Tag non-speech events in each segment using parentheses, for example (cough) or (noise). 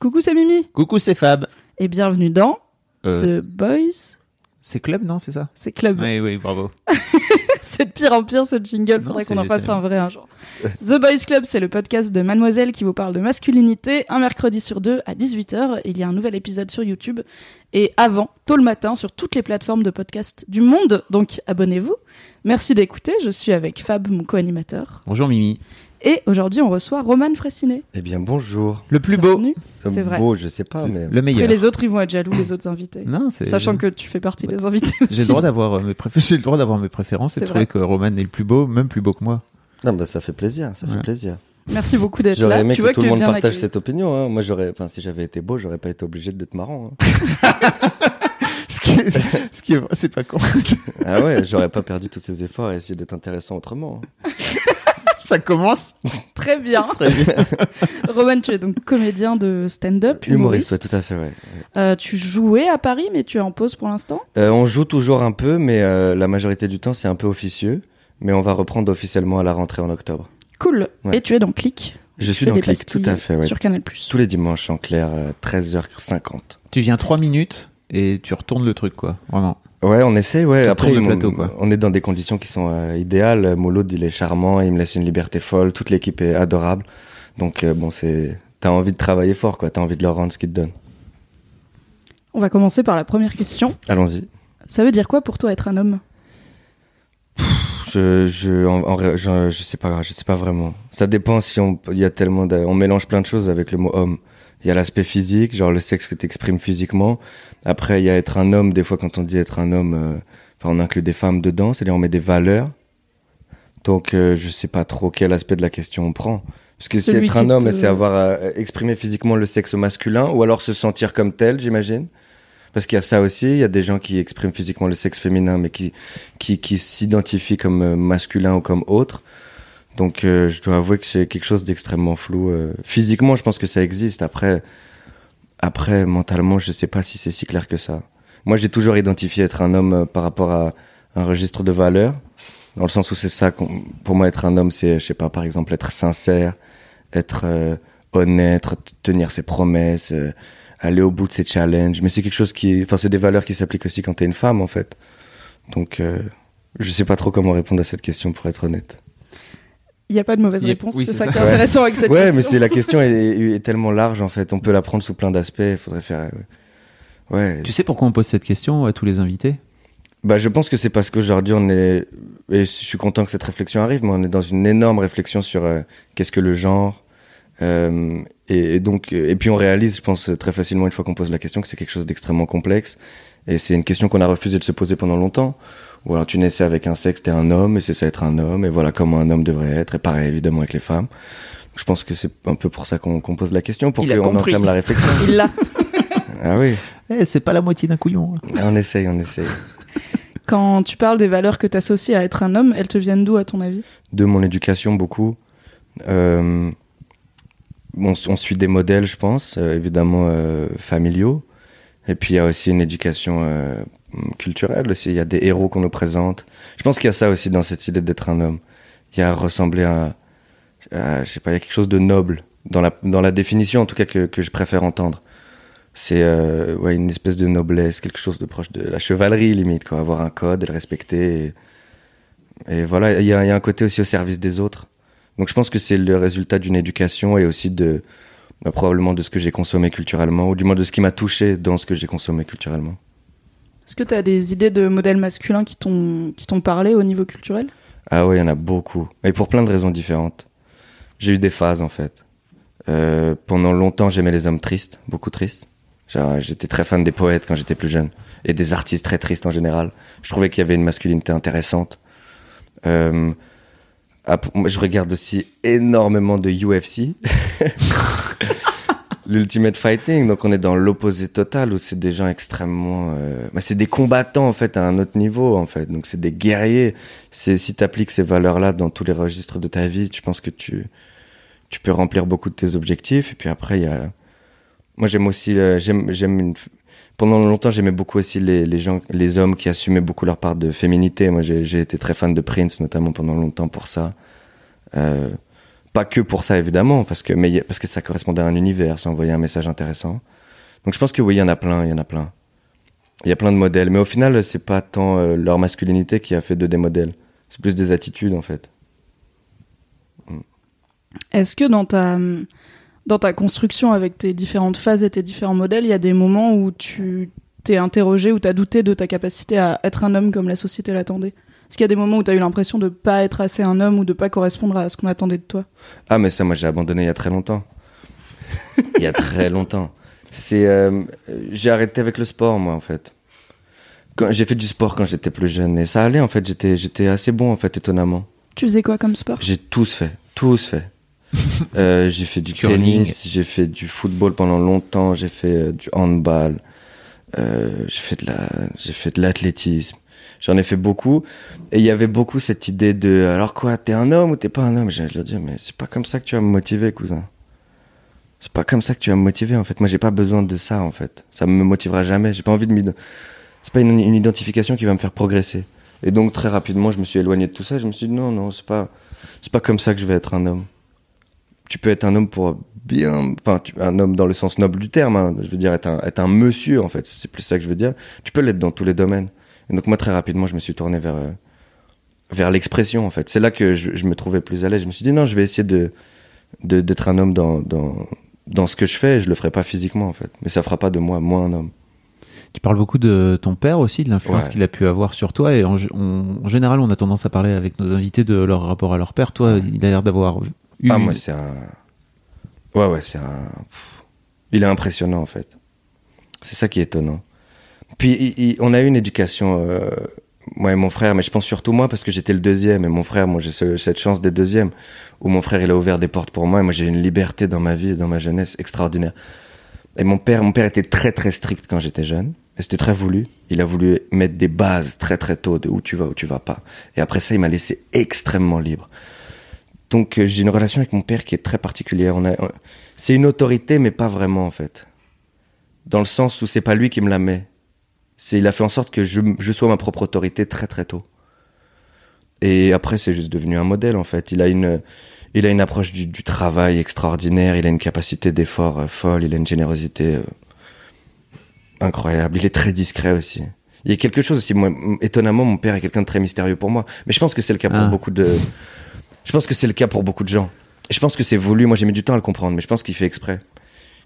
Coucou, c'est Mimi Coucou, c'est Fab. et bienvenue dans Euh. The Boys. C'est Club, non, c'est ça C'est Club. Oui, oui, bravo. (laughs) c'est de pire en pire ce jingle, faudrait qu'on en fasse un vrai un jour. The Boys Club, c'est le podcast de Mademoiselle qui vous parle de masculinité, un mercredi sur deux à 18h. Il y a un nouvel épisode sur YouTube et avant, tôt le matin, sur toutes les plateformes de podcast du monde. Donc abonnez-vous. Merci d'écouter, je suis avec Fab, mon co-animateur. Bonjour Mimi. Et aujourd'hui, on reçoit Roman Fressinet. Eh bien, bonjour. Le plus beau. Bienvenue. Euh, C'est vrai. Beau, je sais pas, mais. Le Après, meilleur. les autres, ils vont être jaloux, les autres invités. Non, c'est. Sachant que tu fais partie des invités aussi. J'ai le droit d'avoir euh, mes préfé- (laughs) j'ai le droit d'avoir mes préférences et C'est de trouver que Roman est le plus beau, même plus beau que moi. Non, bah, ça fait plaisir, ça Ouais. fait plaisir. Merci beaucoup d'être J'aurais là. aimé tu que vois tout que le monde partage accueilli. cette opinion. Hein. Moi, j'aurais, enfin, si j'avais été beau, j'aurais pas été obligé d'être marrant. hein. (laughs) ce qui est, ce qui est, c'est pas con. ah ouais, j'aurais pas perdu tous ces efforts à essayer d'être intéressant autrement. (laughs) ça commence Très bien. (laughs) très bien. (laughs) Roman, tu es donc comédien de stand-up, Humoriste, humoriste. ouais, tout à fait, ouais. Euh, tu jouais à Paris, mais tu es en pause pour l'instant? Euh, on joue toujours un peu, mais euh, la majorité du temps, c'est un peu officieux. Mais on va reprendre officiellement à la rentrée en octobre. Cool. Ouais. Et tu es dans Click. Je suis dans Click, tout à fait, ouais. Sur Canal+. Tous les dimanches en clair, euh, 13h50. Tu viens trois minutes et tu retournes le truc, quoi. Vraiment. Ouais, on essaye, ouais. Après, plateau, quoi. on est dans des conditions qui sont euh, idéales. Mouloud, il est charmant, il me laisse une liberté folle. Toute l'équipe est adorable. Donc, euh, bon, c'est, t'as envie de travailler fort, quoi. T'as envie de leur rendre ce qu'ils te donnent. On va commencer par la première question. Allons-y. Ça veut dire quoi pour toi être un homme? Je, je, en, en ré- je, je sais pas, je sais pas vraiment. Ça dépend si on, il y a tellement de, on mélange plein de choses avec le mot homme. Il y a l'aspect physique, genre le sexe que t'exprimes physiquement. Après, il y a être un homme. Des fois, quand on dit être un homme, euh, enfin, on inclut des femmes dedans, c'est-à-dire on met des valeurs. Donc, euh, je sais pas trop quel aspect de la question on prend. Parce que Celui être un homme, te- c'est avoir euh, exprimé physiquement le sexe masculin, ou alors se sentir comme tel, j'imagine. Parce qu'il y a ça aussi, il y a des gens qui expriment physiquement le sexe féminin, mais qui qui, qui s'identifient comme euh, masculin ou comme autre. Donc, euh, je dois avouer que c'est quelque chose d'extrêmement flou. euh. Physiquement, je pense que ça existe. Après, après, mentalement, je sais pas si c'est si clair que ça. Moi, j'ai toujours identifié être un homme euh, par rapport à un registre de valeurs, dans le sens où c'est ça. Pour moi, être un homme, c'est, je sais pas, par exemple, être sincère, être euh, honnête, tenir ses promesses, euh, aller au bout de ses challenges. Mais c'est quelque chose qui, enfin, c'est des valeurs qui s'appliquent aussi quand t'es une femme, en fait. Donc, je sais pas trop comment répondre à cette question, pour être honnête. Il n'y a pas de mauvaise réponse. oui, c'est ça, ça. qui est intéressant avec cette ouais, question. mais c'est la question est, est tellement large en fait. On peut la prendre sous plein d'aspects. Il faudrait faire. euh, Ouais. Tu sais pourquoi on pose cette question à tous les invités? Bah, je pense que c'est parce qu'aujourd'hui on est. Et je suis content que cette réflexion arrive, mais on est dans une énorme réflexion sur euh, qu'est-ce que le genre. Euh, et, et donc, et puis on réalise, je pense très facilement une fois qu'on pose la question, que c'est quelque chose d'extrêmement complexe. Et c'est une question qu'on a refusé de se poser pendant longtemps. Ou alors tu naissais avec un sexe, t'es un homme, et c'est ça être un homme, et voilà comment un homme devrait être. Et pareil évidemment avec les femmes. Je pense que c'est un peu pour ça qu'on pose la question, pour qu'on entame la réflexion. (laughs) Il l'a. ah oui, Eh, c'est pas la moitié d'un couillon. hein. on essaye, on essaye. Quand tu parles des valeurs que tu associes à être un homme, elles te viennent d'où à ton avis? De mon éducation beaucoup. Euh, on, on suit des modèles, je pense, euh, évidemment euh, familiaux. Et puis il y a aussi une éducation euh, culturelle aussi. Il y a des héros qu'on nous présente. Je pense qu'il y a ça aussi dans cette idée d'être un homme. Il y a ressembler à, à- je sais pas, il y a quelque chose de noble dans la dans la définition en tout cas que que je préfère entendre. C'est euh, une espèce de noblesse, quelque chose de proche de la chevalerie limite quoi, avoir un code et le respecter. Et, voilà, il y a un côté aussi au service des autres. Donc je pense que c'est le résultat d'une éducation et aussi de bah, probablement de ce que j'ai consommé culturellement, ou du moins de ce qui m'a touché dans ce que j'ai consommé culturellement. Est-ce que tu as des idées de modèles masculins qui t'ont parlé au niveau culturel? Ah ouais, il y en a beaucoup. Et pour plein de raisons différentes. J'ai eu des phases en fait. Euh, pendant longtemps, j'aimais les hommes tristes, beaucoup tristes. J'étais très fan des poètes quand j'étais plus jeune. Et des artistes très tristes en général. Je trouvais qu'il y avait une masculinité intéressante. Euh, je regarde aussi énormément de UFC. (laughs) L'Ultimate Fighting, donc on est dans l'opposé total où c'est des gens extrêmement, euh, bah, c'est des combattants en fait à un autre niveau en fait, donc c'est des guerriers. C'est si t'appliques ces valeurs-là dans tous les registres de ta vie, tu penses que tu tu peux remplir beaucoup de tes objectifs. Et puis après il y a, moi j'aime aussi, euh, j'aime j'aime une... pendant longtemps j'aimais beaucoup aussi les les gens, les hommes qui assumaient beaucoup leur part de féminité. Moi j'ai été très fan de Prince notamment pendant longtemps pour ça. Euh, pas que pour ça évidemment, parce que mais parce que ça correspondait à un univers, ça envoyait un message intéressant. Donc je pense que oui, il y en a plein, il y en a plein. Il y a plein de modèles, mais au final, c'est pas tant euh, leur masculinité qui a fait de des modèles, c'est plus des attitudes en fait. Est-ce que dans ta, dans ta construction avec tes différentes phases et tes différents modèles, il y a des moments où tu t'es interrogé, où t'as douté de ta capacité à être un homme comme la société l'attendait Est-ce qu'il y a des moments où t'as eu l'impression de pas être assez un homme ou de pas correspondre à ce qu'on attendait de toi? Ah mais ça, moi j'ai abandonné il y a très longtemps. (laughs) il y a très longtemps. C'est, euh, j'ai arrêté avec le sport moi en fait. J'ai fait du sport quand j'étais plus jeune et ça allait en fait. J'étais, j'étais assez bon en fait étonnamment. Tu faisais quoi comme sport? J'ai tous fait, tous fait. Euh, j'ai fait du tennis, j'ai fait du football pendant longtemps, j'ai fait euh, du handball, euh, j'ai fait de la, j'ai fait de l'athlétisme. J'en ai fait beaucoup et il y avait beaucoup cette idée de alors quoi, t'es un homme ou t'es pas un homme? Je leur dire mais c'est pas comme ça que tu vas me motiver, cousin. C'est pas comme ça que tu vas me motiver en fait. Moi j'ai pas besoin de ça en fait. Ça me motivera jamais. J'ai pas envie de m'id- C'est pas une, une identification qui va me faire progresser. Et donc très rapidement je me suis éloigné de tout ça. Je me suis dit non non c'est pas c'est pas comme ça que je vais être un homme. Tu peux être un homme pour bien, enfin, un homme dans le sens noble du terme. hein. Je veux dire être un, être un monsieur en fait. C'est plus ça que je veux dire. Tu peux l'être dans tous les domaines. Et donc moi très rapidement je me suis tourné vers euh, vers l'expression en fait. C'est là que je, je me trouvais plus à l'aise. Je me suis dit non, je vais essayer de de- d'être un homme dans dans dans ce que je fais. Et je le ferai pas physiquement en fait, mais ça fera pas de moi moi un homme. Tu parles beaucoup de ton père aussi, de l'influence Ouais. qu'il a pu avoir sur toi. Et en, g- on- en général, on a tendance à parler avec nos invités de leur rapport à leur père. Toi, il a l'air d'avoir Ah moi c'est un ouais ouais c'est un pff, il est impressionnant en fait. C'est ça qui est étonnant. Puis il- il- on a eu une éducation euh, moi et mon frère, mais je pense surtout moi parce que j'étais le deuxième et mon frère, moi j'ai ce- cette chance d'être deuxième où mon frère il a ouvert des portes pour moi et moi j'ai eu une liberté dans ma vie et dans ma jeunesse extraordinaire. Et mon père, mon père était très très strict quand j'étais jeune. Et c'était très voulu. Il a voulu mettre des bases très très tôt de où tu vas, où tu vas pas. Et après ça, il m'a laissé extrêmement libre. Donc euh, j'ai une relation avec mon père qui est très particulière. On a, c'est une autorité, mais pas vraiment en fait. Dans le sens où c'est pas lui qui me la met. C'est il a fait en sorte que je, je sois ma propre autorité très très tôt. Et après c'est juste devenu un modèle en fait. Il a une il a une approche du, du travail extraordinaire. Il a une capacité d'effort euh, folle. Il a une générosité euh, incroyable. Il est très discret aussi. Il y a quelque chose aussi. Moi, étonnamment, mon père est quelqu'un de très mystérieux pour moi. Mais je pense que c'est le cas pour Ah. beaucoup de. Je pense que c'est le cas pour beaucoup de gens. Je pense que c'est voulu. Moi, j'ai mis du temps à le comprendre, mais je pense qu'il fait exprès.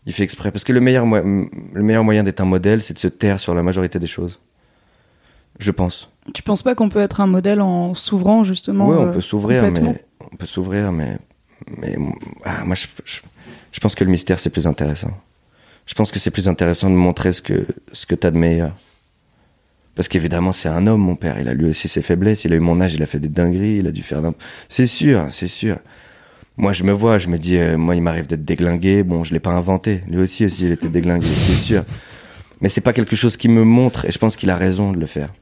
Il fait exprès parce que le meilleur, mo- le meilleur moyen d'être un modèle, c'est de se taire sur la majorité des choses. Je pense. Tu penses pas qu'on peut être un modèle en s'ouvrant justement Oui, on euh, peut s'ouvrir, mais on peut s'ouvrir, mais mais ah, moi, je, je, je pense que le mystère c'est plus intéressant. Je pense que c'est plus intéressant de montrer ce que ce que t'as de meilleur. Parce qu'évidemment, c'est un homme, mon père. Il a lui aussi ses faiblesses. Il a eu mon âge, il a fait des dingueries, il a dû faire. C'est sûr, c'est sûr. Moi, je me vois, je me dis, euh, moi, il m'arrive d'être déglingué. Bon, je l'ai pas inventé. Lui aussi, aussi, il était déglingué, (laughs) c'est sûr. Mais c'est pas quelque chose qui me montre, et je pense qu'il a raison de le faire.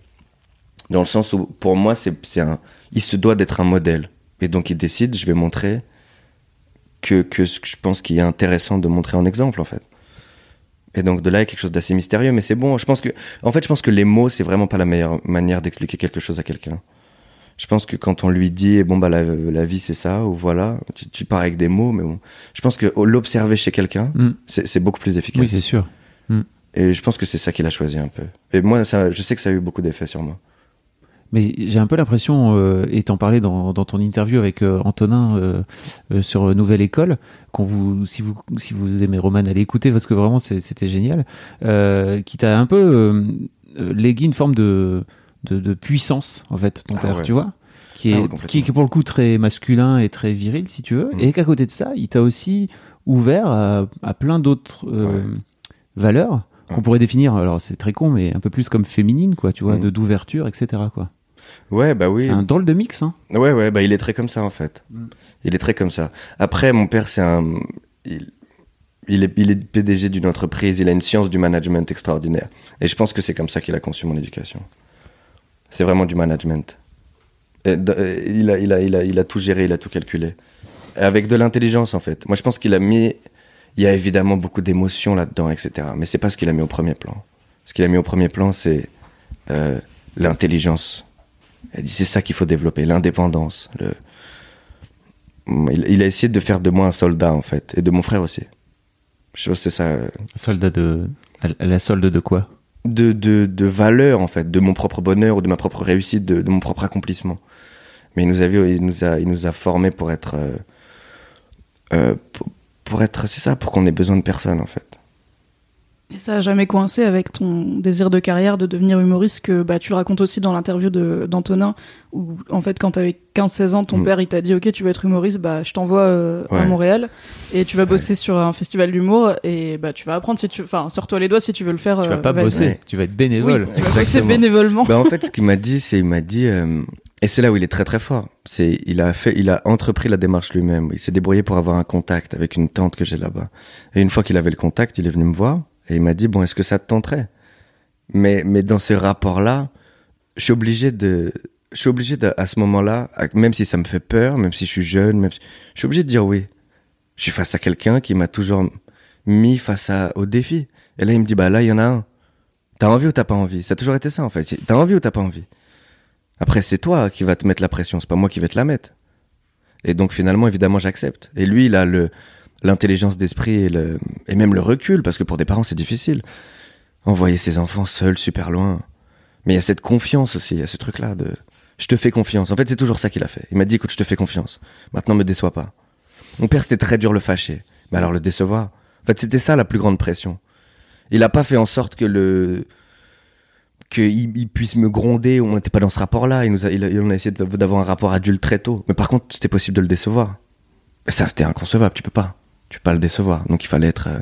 Dans le sens où, pour moi, c'est un, il se doit d'être un modèle. Et donc, il décide, je vais montrer que, que ce que je pense qu'il est intéressant de montrer en exemple, en fait. Et donc, de là, il y a quelque chose d'assez mystérieux, mais c'est bon. Je pense que, en fait, je pense que les mots, c'est vraiment pas la meilleure manière d'expliquer quelque chose à quelqu'un. Je pense que quand on lui dit, bon, bah, la, la vie, c'est ça, ou voilà, tu, tu pars avec des mots, mais bon. Je pense que oh, l'observer chez quelqu'un, Mm. c'est beaucoup plus efficace. Oui, c'est sûr. Et je pense que c'est ça qu'il a choisi un peu. Et moi, ça, je sais que ça a eu beaucoup d'effet sur moi. Mais j'ai un peu l'impression, euh, et t'en parlais dans, dans ton interview avec euh, Antonin euh, euh, sur Nouvelle École, qu'on vous, si vous, si vous aimez Roman, allez écouter parce que vraiment c'était génial, euh, qui t'a un peu euh, euh, légué une forme de, de, de puissance en fait, ton Ah père, ouais. tu vois, qui Ah est, ouais, qui est pour le coup très masculin et très viril si tu veux, Mm. et qu'à côté de ça, il t'a aussi ouvert à, à plein d'autres euh, Ouais. valeurs qu'on pourrait définir, alors c'est très con, mais un peu plus comme féminine, quoi, tu vois, Mm. de d'ouverture, etc. quoi. Ouais, bah oui. C'est un drôle de mix, hein. Ouais, ouais, bah il est très comme ça en fait. Mm. Il est très comme ça. Après, mon père, c'est un. Il, il est, il est PDG d'une entreprise, il a une science du management extraordinaire. Et je pense que c'est comme ça qu'il a conçu mon éducation. C'est vraiment du management. Et il, a, il, a, il, a, il a tout géré, il a tout calculé. Et avec de l'intelligence en fait. Moi, je pense qu'il a mis. Il y a évidemment beaucoup d'émotions là-dedans, etc. Mais c'est pas ce qu'il a mis au premier plan. Ce qu'il a mis au premier plan, c'est euh, l'intelligence. Dit c'est ça qu'il faut développer, l'indépendance. Le... Il, il a essayé de faire de moi un soldat en fait, et de mon frère aussi. Je pense que c'est ça, euh, Soldat de. la- solde de quoi? De, de, de valeur en fait, de mon propre bonheur ou de ma propre réussite, de, de mon propre accomplissement. Mais il nous a vu, il nous a, il nous a formés pour être, euh, euh, pour, pour être, c'est ça, pour qu'on ait besoin de personne en fait. Et ça a jamais coincé avec ton désir de carrière de devenir humoriste que bah, tu le racontes aussi dans l'interview de- d'Antonin où en fait quand t'avais 15-16 ans ton Mm. père il t'a dit ok tu veux être humoriste bah je t'envoie euh, à. Montréal et tu vas bosser sur un festival d'humour et bah tu vas apprendre si tu enfin sors-toi les doigts si tu veux le faire Tu vas euh, pas bosser, Ouais. tu vas être oui bénévole. tu vas bosser Exactement. bénévolement Bah en fait, ce qu'il m'a dit, c'est il m'a dit, euh, et c'est là où il est très très fort. C'est il a fait, il a entrepris la démarche lui-même. Il s'est débrouillé pour avoir un contact avec une tante que j'ai là-bas. Et une fois qu'il avait le contact, il est venu me voir et il m'a dit bon, est-ce que ça te tenterait? Mais mais dans ce rapport-là, je suis obligé de, je suis obligé à ce moment-là, même si ça me fait peur, même si je suis jeune, même, je suis obligé de dire oui. Je suis face à quelqu'un qui m'a toujours mis face à, au défi. Et là, il me dit bah là, il y en a un. T'as envie ou t'as pas envie? Ça a toujours été ça en fait. T'as envie ou t'as pas envie? Après, c'est toi qui vas te mettre la pression, c'est pas moi qui vais te la mettre. Et donc finalement, évidemment, j'accepte. Et lui, il a le l'intelligence d'esprit et, le, et même le recul, parce que pour des parents, c'est difficile. Envoyer ses enfants seuls super loin. Mais il y a cette confiance aussi, il y a ce truc-là de je te fais confiance. En fait, c'est toujours ça qu'il a fait. Il m'a dit écoute, je te fais confiance. Maintenant, me déçois pas. Mon père, c'était très dur le fâcher. Mais alors le décevoir? En fait, c'était ça la plus grande pression. Il a pas fait en sorte que le qu'il il puisse me gronder. On n'était pas dans ce rapport-là. Il nous a, il a, on a essayé d'avoir un rapport adulte très tôt. Mais par contre, c'était possible de le décevoir. Ça, c'était inconcevable. Tu peux pas. Tu peux pas le décevoir. Donc, il fallait être euh,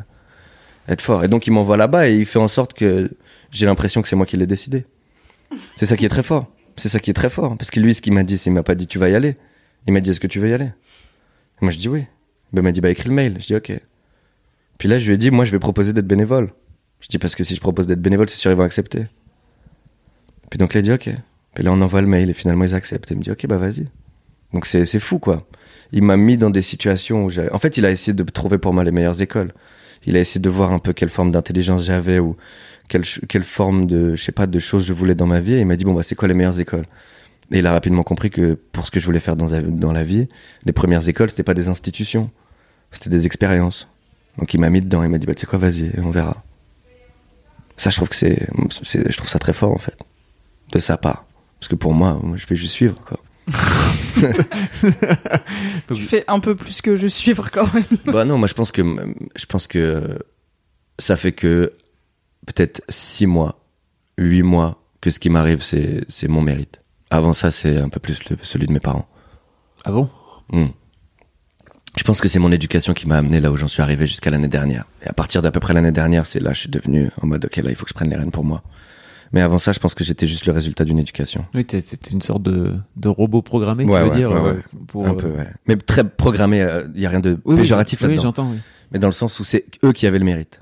être fort. Et donc, il m'envoie là-bas et il fait en sorte que j'ai l'impression que c'est moi qui l'ai décidé. C'est ça qui est très fort. C'est ça qui est très fort. Parce que lui, ce qu'il m'a dit, c'est il m'a pas dit tu vas y aller. Il m'a dit est-ce que tu veux y aller? Et Moi, je dis oui. Ben, il m'a dit bah écris le mail. Je dis ok. Puis là, je lui ai dit moi, je vais proposer d'être bénévole. Je dis parce que si je propose d'être bénévole, c'est sûr ils vont accepter. Puis donc là, il dit ok. Puis là, on envoie le mail et finalement ils acceptent. Il me dit ok, bah vas-y. Donc c'est fou quoi. Il m'a mis dans des situations où j'allais. En fait, il a essayé de trouver pour moi les meilleures écoles. Il a essayé de voir un peu quelle forme d'intelligence j'avais ou quelle, quelle forme de, je sais pas, de choses je voulais dans ma vie. Et il m'a dit bon bah c'est quoi les meilleures écoles? Et il a rapidement compris que pour ce que je voulais faire dans, dans la vie, les premières écoles c'était pas des institutions, c'était des expériences. Donc il m'a mis dedans. Il m'a dit bah tu sais quoi, vas-y, on verra. Ça, je trouve que c'est, je trouve ça très fort en fait, de sa part. Parce que pour moi, moi je vais juste suivre quoi. (laughs) tu fais un peu plus que je suivre quand même bah non, moi je pense que je pense que ça fait que peut-être six mois, huit mois que ce qui m'arrive c'est c'est mon mérite. Avant ça, c'est un peu plus le- celui de mes parents. Ah bon? Hmm. Je pense que c'est mon éducation qui m'a amené là où j'en suis arrivé jusqu'à l'année dernière. Et à partir d'à peu près l'année dernière, c'est là je suis devenu en mode ok là il faut que je prenne les rênes pour moi. Mais avant ça, je pense que j'étais juste le résultat d'une éducation. Oui, t'es une sorte de, de robot programmé, Ouais, tu veux ouais, dire ouais, euh, ouais. pour, un euh, peu, ouais. Mais très programmé. Il y a rien de oui, oui, péjoratif oui, là-dedans. j'entends. Oui. mais dans le sens où c'est eux qui avaient le mérite.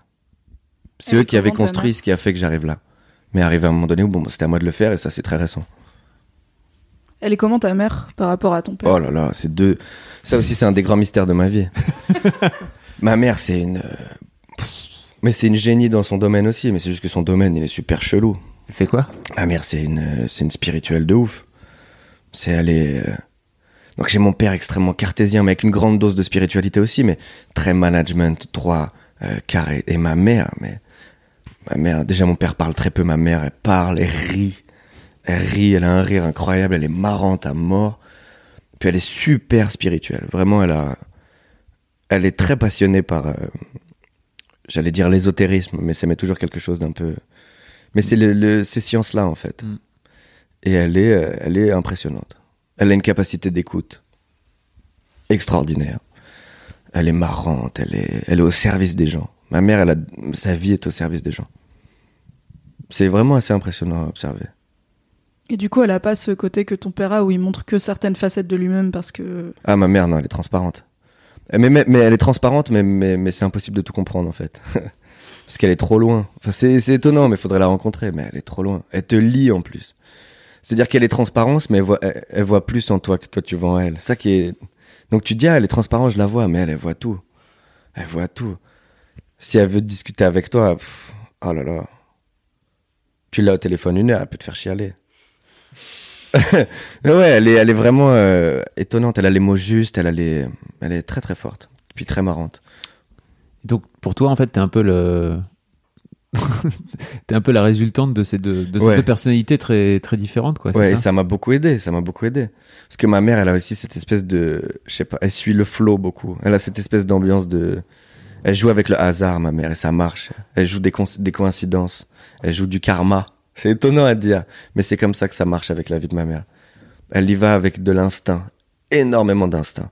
C'est eux qui avaient construit ce qui a fait que j'arrive là. Mais arrivé à un moment donné où bon, c'était à moi de le faire et ça c'est très récent. elle est comment ta mère par rapport à ton père? Oh là là, c'est deux. Ça aussi c'est un des grands mystères de ma vie. (laughs) ma mère c'est une. euh, Mais c'est une génie dans son domaine aussi, mais c'est juste que son domaine il est super chelou. Elle fait quoi? Ma mère c'est une, une spirituelle de ouf. C'est aller. euh, Donc j'ai mon père extrêmement cartésien, mais avec une grande dose de spiritualité aussi, mais très management, droit, euh, carré. Et ma mère, mais ma mère, déjà mon père parle très peu, ma mère elle parle, elle rit, elle rit, elle a un rire incroyable, elle est marrante à mort. Puis elle est super spirituelle, vraiment elle a, elle est très passionnée par, euh, j'allais dire l'ésotérisme, mais ça met toujours quelque chose d'un peu, mais c'est le, le- ces sciences-là en fait. Mm. Et elle est, euh, elle est impressionnante. Elle a une capacité d'écoute extraordinaire. Elle est marrante, elle est, elle est au service des gens. Ma mère, elle a, sa vie est au service des gens. C'est vraiment assez impressionnant à observer. Et du coup, elle a pas ce côté que ton père a où il montre que certaines facettes de lui-même parce que. Ah, ma mère, non, elle est transparente. Mais, mais, mais elle est transparente, mais, mais, mais c'est impossible de tout comprendre, en fait. (laughs) parce qu'elle est trop loin. Enfin, c'est étonnant, mais faudrait la rencontrer. Mais elle est trop loin. Elle te lit, en plus. C'est-à-dire qu'elle est transparente, mais elle voit, elle, voit plus en toi que toi tu vois en elle. Ça qui est. Donc tu dis, ah, elle est transparente, je la vois, mais elle, elle voit tout. Elle voit tout. Si elle veut discuter avec toi, oh là là. Tu l'as au téléphone une heure, elle peut te faire chialer. (laughs) ouais, elle est, elle est vraiment euh, étonnante. Elle a les mots justes, elle a les, elle est très très forte, puis très marrante. Donc pour toi, en fait, t'es un peu le. (laughs) t'es un peu la résultante de ces deux, de ces Ouais. deux personnalités très, très différentes, quoi. Ouais, et ça ça m'a beaucoup aidé, ça m'a beaucoup aidé. Parce que ma mère, elle a aussi cette espèce de, je sais pas, elle suit le flow beaucoup. Elle a cette espèce d'ambiance de, elle joue avec le hasard, ma mère, et ça marche. Elle joue des, des coïncidences. Elle joue du karma. C'est étonnant à dire, mais c'est comme ça que ça marche avec la vie de ma mère. Elle y va avec de l'instinct, énormément d'instinct.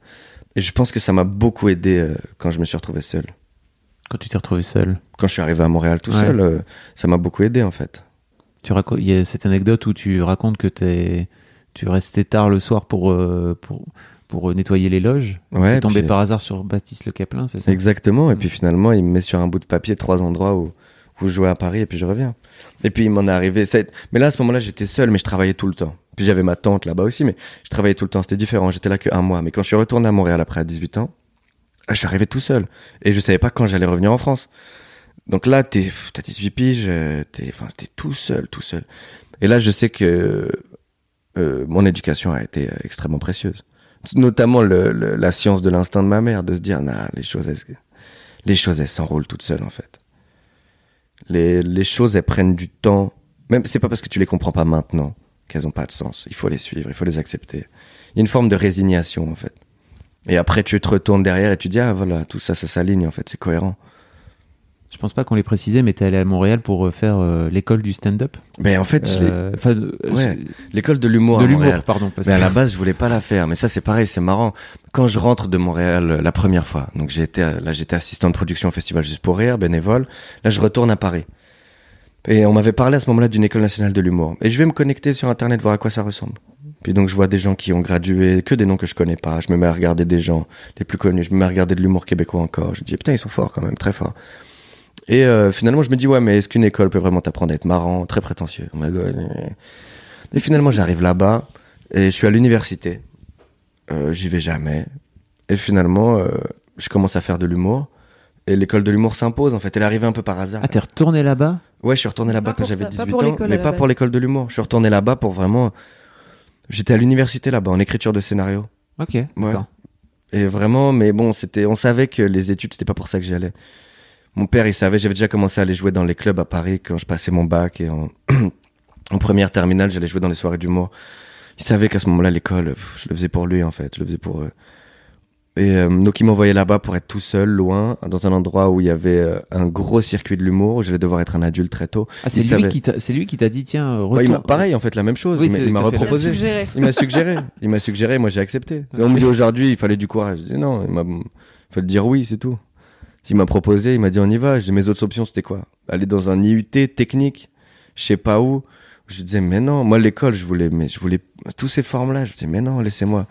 Et je pense que ça m'a beaucoup aidé euh, quand je me suis retrouvé seul. Quand tu t'es retrouvé seul. Quand je suis arrivé à Montréal tout Ouais. seul, euh, ça m'a beaucoup aidé en fait. Tu racontes, il y a cette anecdote où tu racontes que t'es, tu restais tard le soir pour, euh, pour, pour nettoyer les loges. Ouais. T'es tombé puis- par hasard sur Baptiste Le Caplin, c'est ça? Exactement. Et puis finalement, il me met sur un bout de papier trois endroits où, où je jouais à Paris et puis je reviens. Et puis il m'en est arrivé. ça Mais là, à ce moment-là, j'étais seul, mais je travaillais tout le temps. Puis j'avais ma tante là-bas aussi, mais je travaillais tout le temps. C'était différent. J'étais là que un mois. Mais quand je suis retourné à Montréal après à 18 ans, suis arrivé tout seul. Et je savais pas quand j'allais revenir en France. Donc là, t'es, t'as 18 piges, euh, t'es, enfin, t'es tout seul, tout seul. Et là, je sais que euh, mon éducation a été euh, extrêmement précieuse. Notamment le, le- la science de l'instinct de ma mère, de se dire, nah, les choses, elles, les choses, elles s'enroulent toutes seules, en fait. Les, les choses, elles prennent du temps. Même, c'est pas parce que tu les comprends pas maintenant qu'elles ont pas de sens. Il faut les suivre, il faut les accepter. Il y a une forme de résignation, en fait. Et après, tu te retournes derrière et tu dis, ah, voilà, tout ça, ça s'aligne, en fait, c'est cohérent. Je pense pas qu'on l'ait précisé, mais t'es allé à Montréal pour euh, faire euh, l'école du stand-up. Mais en fait, Euh, Ouais, l'école de l'humour de à Montréal. l'humour, pardon. Parce Mais à la base, je voulais pas la faire. Mais ça, c'est pareil, c'est marrant. Quand je rentre de Montréal la première fois, donc j'ai été, là, j'étais assistant de production au festival Juste pour rire, bénévole. Là, je retourne à Paris. Et on m'avait parlé à ce moment-là d'une école nationale de l'humour. Et je vais me connecter sur Internet, voir à quoi ça ressemble. Puis donc, je vois des gens qui ont gradué, que des noms que je connais pas. Je me mets à regarder des gens les plus connus. Je me mets à regarder de l'humour québécois encore. Je dis, putain, ils sont forts quand même, très forts. Et euh, finalement, je me dis, ouais, mais est-ce qu'une école peut vraiment t'apprendre à être marrant, très prétentieux? Et finalement, j'arrive là-bas et je suis à l'université. Euh, J'y vais jamais. Et finalement, euh, je commence à faire de l'humour. Et l'école de l'humour s'impose, en fait. Elle est arrivée un peu par hasard. Ah, t'es retourné là-bas? Ouais, je suis retourné là-bas quand j'avais ça, pas 18 pour ans, mais pas pour l'école de l'humour. Je suis retourné là-bas pour vraiment. J'étais à l'université là-bas en écriture de scénario. Ok, d'accord. Et vraiment, mais bon, c'était, on savait que les études, c'était pas pour ça que j'y allais. Mon père, il savait, j'avais déjà commencé à aller jouer dans les clubs à Paris quand je passais mon bac et en, (clears throat) en première terminale, j'allais jouer dans les soirées d'humour. Il savait qu'à ce moment-là, l'école, je le faisais pour lui, en fait. Je le faisais pour eux. Et euh, donc, il m'envoyait là-bas pour être tout seul, loin, dans un endroit où il y avait euh, un gros circuit de l'humour, où j'allais devoir être un adulte très tôt. Ah, c'est lui, savait. qui t'a- c'est lui qui t'a dit, tiens, euh, Ouais, il m'a- retourne. pareil, en fait, la même chose. Oui, il m'a- reproposé. suggéré. Il m'a suggéré. Il m'a suggéré, moi j'ai accepté. (laughs) On me dit aujourd'hui, il fallait du courage. Je dis non, il m'a, il fallait dire oui, c'est tout. Il m'a proposé, il m'a dit on y va. J'ai mes autres options, c'était quoi? Aller dans un IUT technique, je sais pas où. Je disais mais non, moi l'école, je voulais, mais je voulais tous ces formes-là. Je disais mais non, laissez-moi,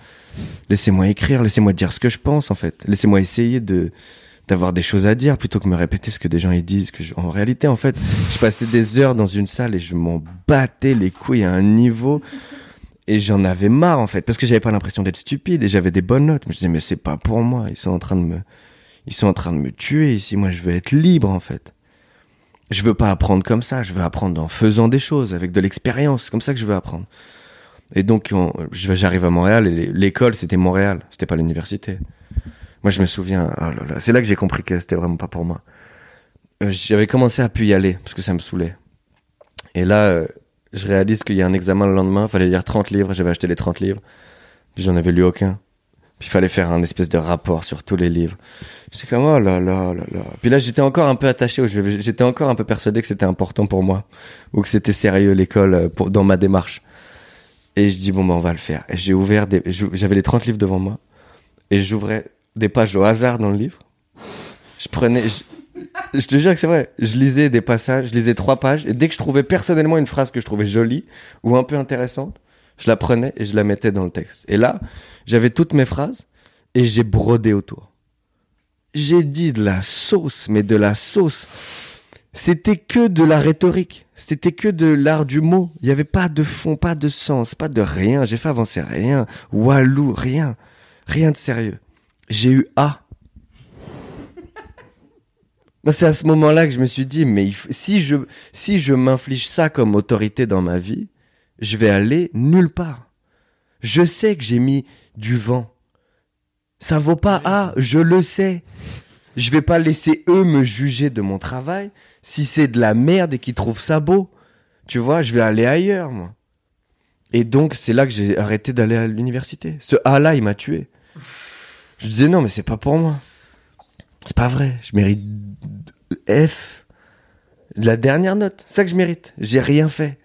laissez-moi écrire, laissez-moi dire ce que je pense en fait. Laissez-moi essayer de d'avoir des choses à dire plutôt que me répéter ce que des gens ils disent. Que je- En réalité, en fait, je passais des heures dans une salle et je m'en battais les couilles à un niveau et j'en avais marre en fait parce que j'avais pas l'impression d'être stupide et j'avais des bonnes notes. Mais je disais mais c'est pas pour moi. Ils sont en train de me, ils sont en train de me tuer ici. Moi, je veux être libre en fait. Je veux pas apprendre comme ça. Je veux apprendre en faisant des choses avec de l'expérience. C'est comme ça que je veux apprendre. Et donc, j'arrive à Montréal et l'école c'était Montréal, c'était pas l'université. Moi, je me souviens. oh c'est là que j'ai compris que c'était vraiment pas pour moi. Euh, J'avais commencé à plus y aller parce que ça me saoulait. Et là, euh, je réalise qu'il y a un examen le lendemain, fallait lire 30 livres, j'avais acheté les 30 livres, puis j'en avais lu aucun. Il fallait faire un espèce de rapport sur tous les livres. J'étais comme, oh là là là là. Puis là, j'étais encore un peu attaché, j'étais encore un peu persuadé que c'était important pour moi, ou que c'était sérieux l'école euh, dans ma démarche. Et je dis, bon, bah, on va le faire. Et j'ai ouvert j'avais les 30 livres devant moi, et j'ouvrais des pages au hasard dans le livre. Je prenais, je, Je te jure que c'est vrai. Je lisais des passages, je lisais trois pages, et dès que je trouvais personnellement une phrase que je trouvais jolie ou un peu intéressante, je la prenais et je la mettais dans le texte. Et là, j'avais toutes mes phrases et j'ai brodé autour. J'ai dit de la sauce, mais de la sauce. C'était que de la rhétorique. C'était que de l'art du mot. Il n'y avait pas de fond, pas de sens, pas de rien. J'ai fait avancer rien. Walou, rien. Rien de sérieux. J'ai eu A. C'est à ce moment-là que je me suis dit, mais si je, si je m'inflige ça comme autorité dans ma vie, je vais aller nulle part. Je sais que j'ai mis du vent. Ça vaut pas A, je le sais. Je vais pas laisser eux me juger de mon travail si c'est de la merde et qu'ils trouvent ça beau. Tu vois, je vais aller ailleurs, moi. Et donc, c'est là que j'ai arrêté d'aller à l'université. Ce A-là, il m'a tué. Je disais non, mais c'est pas pour moi. C'est pas vrai. Je mérite F. La dernière note. C'est ça que je mérite. J'ai rien fait.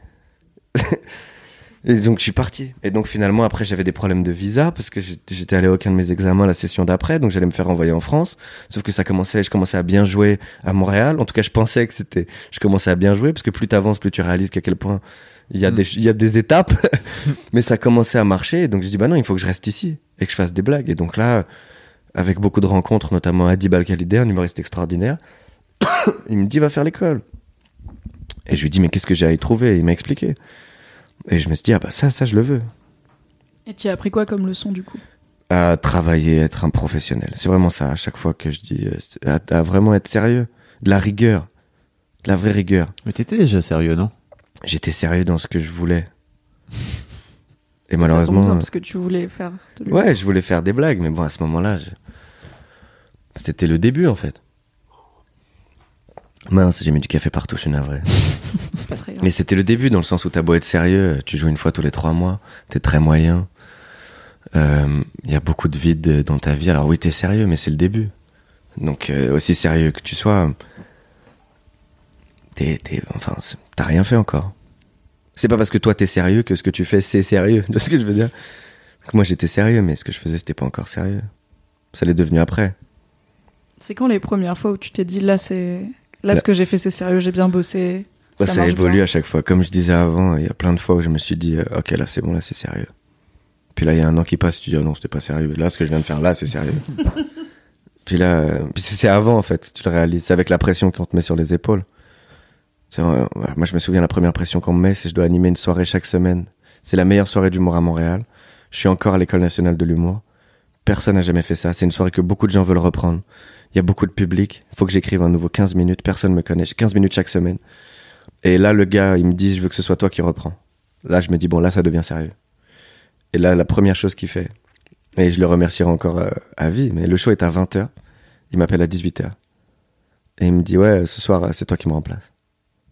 (laughs) et donc je suis parti. Et donc finalement après j'avais des problèmes de visa parce que j'étais allé à aucun de mes examens la session d'après, donc j'allais me faire renvoyer en France. Sauf que ça commençait, je commençais à bien jouer à Montréal. En tout cas je pensais que c'était, je commençais à bien jouer parce que plus t'avances, plus tu réalises qu'à quel point il y a mm. des, il y a des étapes. (laughs) (laughs) Mais ça commençait à marcher. Et donc je dis bah non, il faut que je reste ici et que je fasse des blagues. Et donc là, avec beaucoup de rencontres, notamment Adi Balkalidé, un humoriste extraordinaire, (coughs) il me dit va faire l'école. Et je lui dis mais qu'est-ce que j'ai à y trouver? Il m'a expliqué. Et je me suis dit ah bah ça ça je le veux. Et tu as appris quoi comme leçon du coup? À travailler, être un professionnel. C'est vraiment ça à chaque fois que je dis euh, à, vraiment être sérieux, de la rigueur, de la vraie rigueur. Mais t'étais déjà sérieux non? J'étais sérieux dans ce que je voulais. (laughs) Et malheureusement. Ça parce que tu voulais faire. Ouais, je voulais faire des blagues, mais bon, à ce moment-là, c'était le début en fait. Mince, j'ai mis du café partout, je suis navré. C'est pas très grave. Mais c'était le début, dans le sens où t'as beau être sérieux, tu joues une fois tous les trois mois, t'es très moyen. Il euh, y a beaucoup de vide dans ta vie. Alors oui, t'es sérieux, mais c'est le début. Donc euh, aussi sérieux que tu sois, t'es, enfin, t'as rien fait encore. C'est pas parce que toi t'es sérieux que ce que tu fais c'est sérieux. (laughs) De ce que je veux dire? moi j'étais sérieux, mais ce que je faisais c'était pas encore sérieux. Ça l'est devenu après. C'est quand les premières fois où tu t'es dit là c'est Là, ce que j'ai fait, c'est sérieux, j'ai bien bossé? Bah, ça, évolue à chaque fois. Comme je disais avant, il y a plein de fois où je me suis dit, euh, ok, là, c'est bon, là, c'est sérieux. Puis là, il y a un an qui passe, tu dis, oh non, c'était pas sérieux. Là, ce que je viens de faire là, c'est sérieux. (laughs) puis là, euh, c'est avant, en fait, tu le réalises. C'est avec la pression qu'on te met sur les épaules. Euh, moi, je me souviens, la première pression qu'on me met, c'est que je dois animer une soirée chaque semaine. C'est la meilleure soirée d'humour à Montréal. Je suis encore à l'école nationale de l'humour. Personne n'a jamais fait ça. C'est une soirée que beaucoup de gens veulent reprendre. Il y a beaucoup de public. Il faut que j'écrive un nouveau 15 minutes. Personne me connaît. J'ai 15 minutes chaque semaine. Et là, le gars, il me dit, je veux que ce soit toi qui reprends. Là, je me dis, bon, là, ça devient sérieux. Et là, la première chose qu'il fait, et je le remercierai encore euh, à vie, mais le show est à 20h. Il m'appelle à 18h. Et il me dit, ouais, ce soir, c'est toi qui me remplace.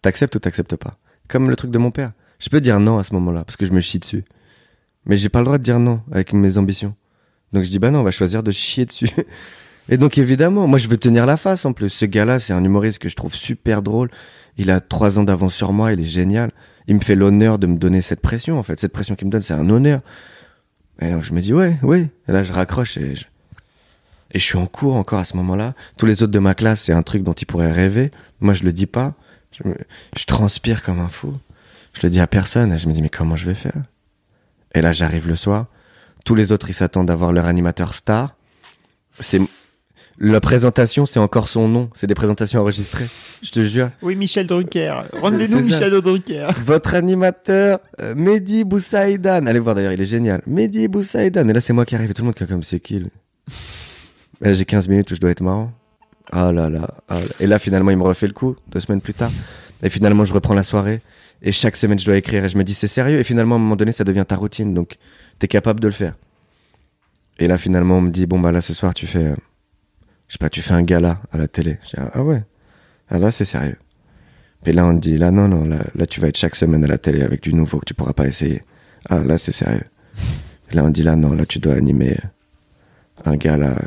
T'acceptes ou t'acceptes pas? Comme le truc de mon père. Je peux dire non à ce moment-là, parce que je me chie dessus. Mais j'ai pas le droit de dire non avec mes ambitions. Donc je dis, bah non, on va choisir de chier dessus. (laughs) Et donc évidemment, moi je veux tenir la face en plus. Ce gars-là, c'est un humoriste que je trouve super drôle. Il a trois ans d'avance sur moi, il est génial. Il me fait l'honneur de me donner cette pression en fait. Cette pression qu'il me donne, c'est un honneur. Et donc je me dis ouais, oui. Et là je raccroche et je... et je suis en cours encore à ce moment-là. Tous les autres de ma classe, c'est un truc dont ils pourraient rêver. Moi je le dis pas. Je, je transpire comme un fou. Je le dis à personne. Et je me dis mais comment je vais faire? Et là j'arrive le soir. Tous les autres ils s'attendent d'avoir leur animateur star. C'est la présentation, c'est encore son nom. C'est des présentations enregistrées. Je te jure. Oui, Michel Drucker. Rendez-nous Michel Drucker. Votre animateur, euh, Mehdi Boussaïdan. Allez voir d'ailleurs, il est génial. Mehdi Boussaïdan. Et là, c'est moi qui arrive. Et tout le monde qui est comme c'est qui J'ai 15 minutes où je dois être marrant. Ah là là. Et là, finalement, il me refait le coup, deux semaines plus tard. Et finalement, je reprends la soirée. Et chaque semaine, je dois écrire. Et je me dis, c'est sérieux. Et finalement, à un moment donné, ça devient ta routine. Donc, t'es capable de le faire. Et là, finalement, on me dit, bon, bah là, ce soir, tu fais. Euh, je sais pas, tu fais un gala à la télé. Je dis, ah ouais, ah là c'est sérieux. Puis là on te dit, là non, non, là, tu vas être chaque semaine à la télé avec du nouveau que tu pourras pas essayer. Ah là c'est sérieux. Et là on dit, là non, là tu dois animer un gala.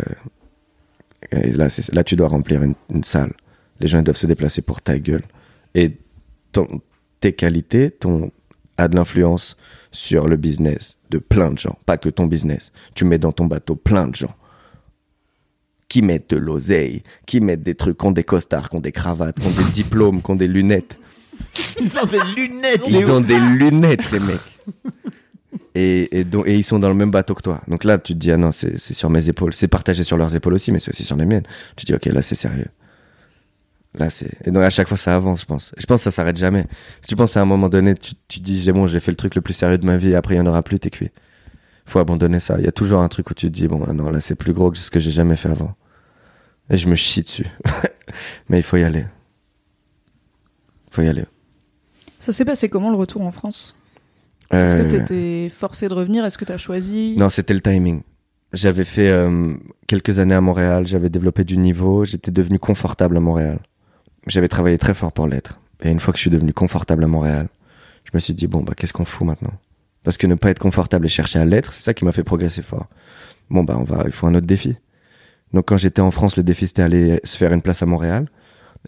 Euh, et là, là tu dois remplir une, une salle. Les gens doivent se déplacer pour ta gueule. Et ton, tes qualités ton, a de l'influence sur le business de plein de gens. Pas que ton business. Tu mets dans ton bateau plein de gens qui mettent de l'oseille, qui mettent des trucs, qui ont des costards, qui ont des cravates, qui ont des diplômes, qui ont des lunettes. (laughs) Ils ont des lunettes, Ils ont des lunettes, les mecs. Et, et, donc, et ils sont dans le même bateau que toi. Donc là, tu te dis, ah non, c'est sur mes épaules. C'est partagé sur leurs épaules aussi, mais c'est aussi sur les miennes. Tu te dis, ok, là, c'est sérieux. Là, c'est. Et donc, à chaque fois, ça avance, je pense. Je pense que ça s'arrête jamais. Si tu penses à un moment donné, tu, tu te dis, j'ai bon, j'ai fait le truc le plus sérieux de ma vie, et après, il n'y en aura plus, t'es cuit. Faut abandonner ça. Il y a toujours un truc où tu te dis, bon, non, là, c'est plus gros que ce que j'ai jamais fait avant. Et je me chie dessus. (laughs) mais il faut y aller. Faut y aller. Ça s'est passé comment le retour en France? Est-ce Euh, que t'étais forcé de revenir? Est-ce que t'as choisi? Non, c'était le timing. J'avais fait euh, quelques années à Montréal, j'avais développé du niveau, j'étais devenu confortable à Montréal. J'avais travaillé très fort pour l'être. Et une fois que je suis devenu confortable à Montréal, je me suis dit, bon, bah, qu'est-ce qu'on fout maintenant? Parce que ne pas être confortable et chercher à l'être, c'est ça qui m'a fait progresser fort. Bon, bah, on va, il faut un autre défi. Donc, quand j'étais en France, le défi, c'était aller se faire une place à Montréal.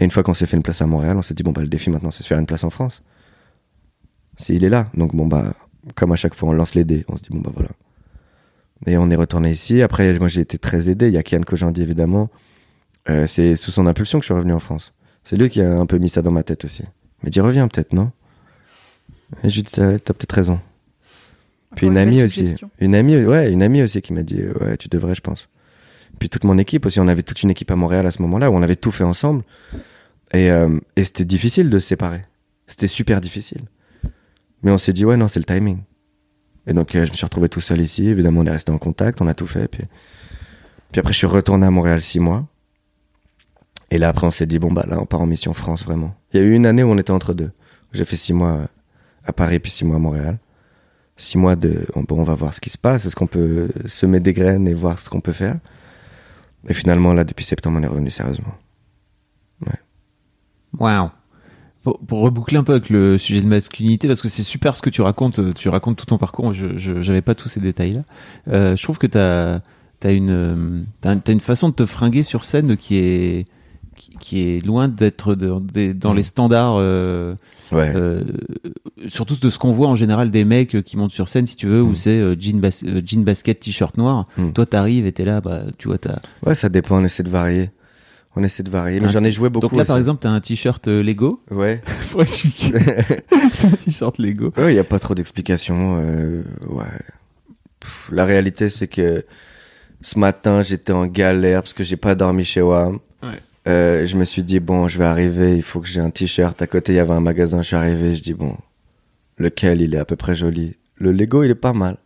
Et une fois qu'on s'est fait une place à Montréal, on s'est dit, bon, bah, le défi maintenant, c'est se faire une place en France. Si il est là. Donc, bon, bah, comme à chaque fois, on lance les dés. On se dit, bon, bah, voilà. Et on est retourné ici. Après, moi, j'ai été très aidé. Il y a Kian Kojandi, évidemment. Euh, c'est sous son impulsion que je suis revenu en France. C'est lui qui a un peu mis ça dans ma tête aussi. Mais dis, reviens peut-être, non? Et je lui dis, t'as t'as peut-être raison. Puis une amie aussi. Une amie, ouais, une amie aussi qui m'a dit, euh, ouais, tu devrais, je pense. Puis toute mon équipe aussi. On avait toute une équipe à Montréal à ce moment-là où on avait tout fait ensemble. Et, euh, et c'était difficile de se séparer. C'était super difficile. Mais on s'est dit, ouais, non, c'est le timing. Et donc, euh, je me suis retrouvé tout seul ici. Évidemment, on est resté en contact, on a tout fait. Puis, puis après, je suis retourné à Montréal six mois. Et là, après, on s'est dit, bon, bah là, on part en mission France, vraiment. Il y a eu une année où on était entre deux. J'ai fait six mois à Paris, puis six mois à Montréal. Six mois de, bon, on va voir ce qui se passe. Est-ce qu'on peut semer des graines et voir ce qu'on peut faire Et finalement, là, depuis septembre, on est revenu sérieusement. Waouh. Pour, pour reboucler un peu avec le sujet de masculinité, parce que c'est super ce que tu racontes, euh, tu racontes tout ton parcours, je j'avais pas tous ces détails-là. Euh, je trouve que t'as as une, euh, t'as t'as une façon de te fringuer sur scène qui est, qui, est loin d'être dans Mm. les standards, euh, Ouais. euh, surtout de ce qu'on voit en général des mecs qui montent sur scène, si tu veux, où Mm. c'est euh, jean, bas- euh, jean basket, t-shirt noir. Mm. Toi, t'arrives et t'es là, bah, tu vois, t'as. Ouais, ça dépend, on essaie de varier. On essaie de varier. Mais j'en ai joué beaucoup. Donc là, par exemple, t'as un t-shirt euh, Lego. Ouais. (laughs) Faut expliquer. (laughs) t'as un t-shirt Lego. Ouais, il n'y a pas trop d'explications. euh, ouais. Pff, la réalité, c'est que ce matin, j'étais en galère parce que j'ai pas dormi chez WAM. Ouais. Euh, je me suis dit, bon, je vais arriver, il faut que j'ai un t-shirt. À côté, il y avait un magasin, je suis arrivé, je dis, bon, lequel il est à peu près joli Le Lego, il est pas mal.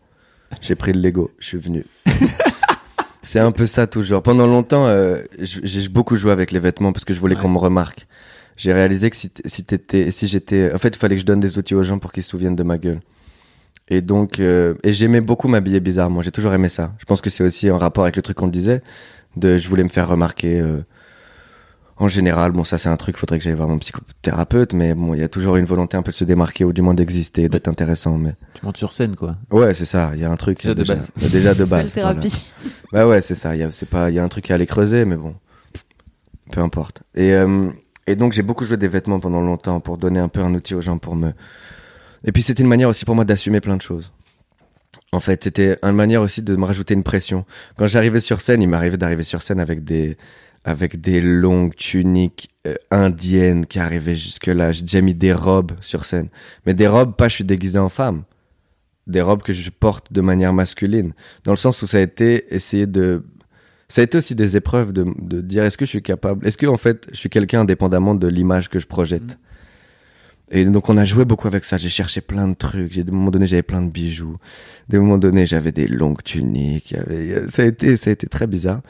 J'ai pris le Lego, je suis venu. (laughs) c'est un peu ça toujours. Pendant longtemps, euh, j'ai beaucoup joué avec les vêtements parce que je voulais Ouais. qu'on me remarque. J'ai réalisé que si, si j'étais, en fait, il fallait que je donne des outils aux gens pour qu'ils se souviennent de ma gueule. Et donc, euh, et j'aimais beaucoup m'habiller bizarrement. J'ai toujours aimé ça. Je pense que c'est aussi en rapport avec le truc qu'on disait, de je voulais me faire remarquer. euh, en général, bon, ça c'est un truc. Faudrait que j'aille voir mon psychothérapeute, mais bon, il y a toujours une volonté un peu de se démarquer ou du moins d'exister, d'être intéressant. Mais Tu montes sur scène, quoi. ouais, c'est ça. Il y a un truc Déjà de base. il y a déjà de base. Belle thérapie. (laughs) Bah ouais, c'est ça. Il y a, c'est pas, il y a un truc à aller creuser, mais bon, peu importe. Et, euh, et donc j'ai beaucoup joué des vêtements pendant longtemps pour donner un peu un outil aux gens pour me. Et puis c'était une manière aussi pour moi d'assumer plein de choses. En fait, c'était une manière aussi de me rajouter une pression. Quand j'arrivais sur scène, il m'arrivait d'arriver sur scène avec des avec des longues tuniques euh, indiennes qui arrivaient jusque là. J'ai déjà mis des robes sur scène, mais des robes pas je suis déguisé en femme, des robes que je porte de manière masculine. Dans le sens où ça a été essayer de ça a été aussi des épreuves de, de dire est-ce que je suis capable est-ce que en fait je suis quelqu'un indépendamment de l'image que je projette? Et donc on a joué beaucoup avec ça. J'ai cherché plein de trucs. J'ai des moments donnés j'avais plein de bijoux. Des moments donnés j'avais des longues tuniques ça a été ça a été très bizarre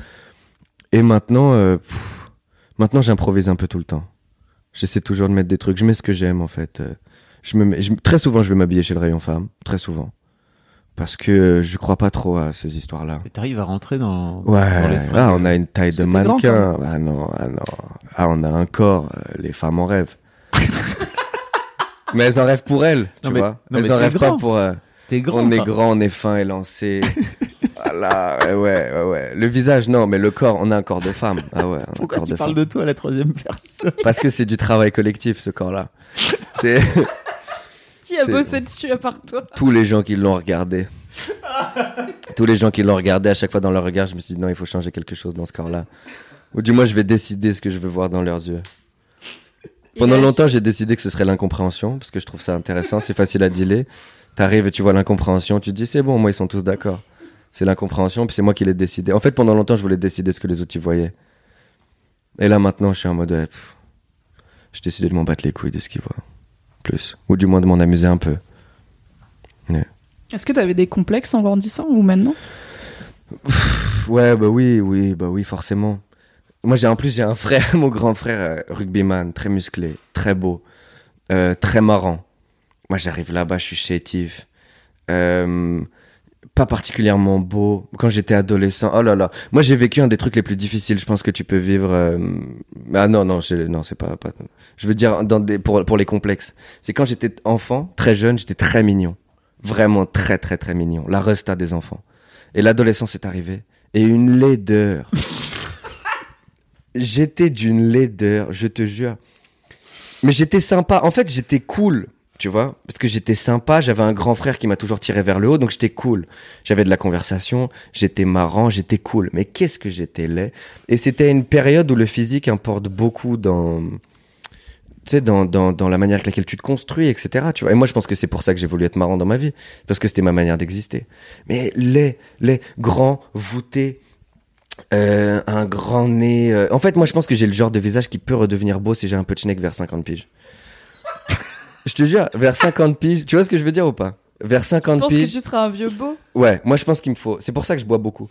et maintenant euh, pff, maintenant j'improvise un peu tout le temps j'essaie toujours de mettre des trucs je mets ce que j'aime en fait Euh, je me mets- je- très souvent je vais m'habiller chez le rayon femme très souvent parce que je crois pas trop à ces histoires-là. Et t'arrives à rentrer dans, Ouais, dans les ah, on a une taille de grand, mannequin. Ah non, ah non. Ah, on a un corps, euh, les femmes en rêvent. (laughs) mais elles en rêvent pour elles, tu mais- vois. non, mais elles en rêvent grand. pas pour. euh, T'es grand. on est enfin. grand, on est fin et lancé. (laughs) voilà, ouais, ouais. Le visage, non, mais le corps, on a un corps de femme. Ah ouais, Pourquoi corps tu de parles femme. de toi à la troisième personne? Parce que c'est du travail collectif, ce corps-là. C'est (laughs) Qui a bossé dessus à part toi? tous les gens qui l'ont regardé. (laughs) Tous les gens qui l'ont regardé, à chaque fois dans leur regard, je me suis dit non, il faut changer quelque chose dans ce corps-là. Ou du moins, je vais décider ce que je veux voir dans leurs yeux. Pendant longtemps, j'ai décidé que ce serait l'incompréhension, parce que je trouve ça intéressant, c'est facile à dealer. T'arrives et tu vois l'incompréhension, tu te dis c'est bon, moi ils sont tous d'accord. C'est l'incompréhension, puis c'est moi qui l'ai décidé. En fait, pendant longtemps, je voulais décider ce que les autres y voyaient. Et là, maintenant, je suis en mode, ouais, j'ai décidé de m'en battre les couilles de ce qu'ils voient. Plus. Ou du moins de m'en amuser un peu. Est-ce que t'avais des complexes en grandissant ou maintenant? Ouais, bah oui, oui, bah oui, forcément. Moi, j'ai en plus, j'ai un frère, (laughs) mon grand frère, euh, rugbyman, très musclé, très beau, euh, très marrant. Moi, j'arrive là-bas, je suis chétif. Euh, pas particulièrement beau. Quand j'étais adolescent, oh là là. Moi, j'ai vécu un des trucs les plus difficiles, je pense que tu peux vivre. euh, Ah non, non, non, c'est pas. Je veux dire, pour, pour les complexes. C'est quand j'étais enfant, très jeune, j'étais très mignon. Vraiment très, très, très mignon. La resta des enfants. Et l'adolescence est arrivée. Et une laideur. (laughs) j'étais d'une laideur, je te jure. Mais j'étais sympa. En fait, j'étais cool, tu vois. Parce que j'étais sympa. J'avais un grand frère qui m'a toujours tiré vers le haut. Donc j'étais cool. J'avais de la conversation. J'étais marrant. J'étais cool. Mais qu'est-ce que j'étais laid. Et c'était une période où le physique importe beaucoup dans. Tu sais, dans, dans, dans la manière avec laquelle tu te construis, etc. Tu vois. Et moi, je pense que c'est pour ça que j'ai voulu être marrant dans ma vie. Parce que c'était ma manière d'exister. Mais les, les grands, voûtés, euh, un grand nez. euh, En fait, moi, je pense que j'ai le genre de visage qui peut redevenir beau si j'ai un peu de schneck vers 50 piges. Je te jure, vers 50 piges. Tu vois ce que je veux dire ou pas? Vers Je 50 pense que piges. tu seras un vieux beau. Ouais, moi, je pense qu'il me faut. C'est pour ça que je bois beaucoup.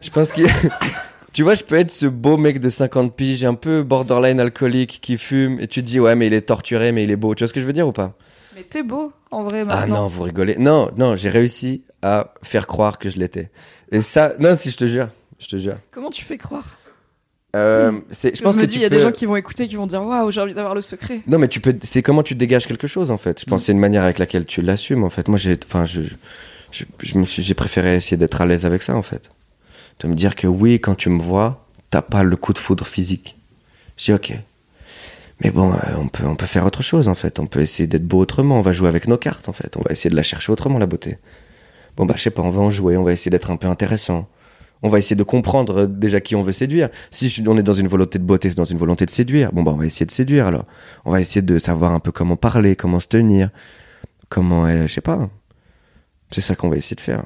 Je pense qu'il. (laughs) tu vois, je peux être ce beau mec de 50 piges, un peu borderline alcoolique, qui fume, et tu te dis, ouais, mais il est torturé, mais il est beau. Tu vois ce que je veux dire ou pas? Mais t'es beau, en vrai, ah non, vous rigolez. Non, non, j'ai réussi à faire croire que je l'étais. Et ça, non, si je te jure, je te jure. Comment tu fais croire? Euh, c'est, je pense me que dis, il y a peux... des gens qui vont écouter, qui vont dire Waouh, j'ai envie d'avoir le secret. Non, mais tu peux. C'est comment tu dégages quelque chose en fait. Je pense que c'est une manière avec laquelle tu l'assumes en fait. Moi, j'ai, enfin, je, j'ai préféré essayer d'être à l'aise avec ça en fait. De me dire que oui, quand tu me vois, t'as pas le coup de foudre physique. Je dis ok. Mais bon, euh, on peut, on peut faire autre chose en fait. On peut essayer d'être beau autrement. On va jouer avec nos cartes en fait. On va essayer de la chercher autrement la beauté. Bon bah je sais pas, on va en jouer. On va essayer d'être un peu intéressant. On va essayer de comprendre déjà qui on veut séduire. Si je- on est dans une volonté de beauté, c'est dans une volonté de séduire. Bon bah on va essayer de séduire alors. On va essayer de savoir un peu comment parler, comment se tenir, comment, euh, je sais pas. C'est ça qu'on va essayer de faire.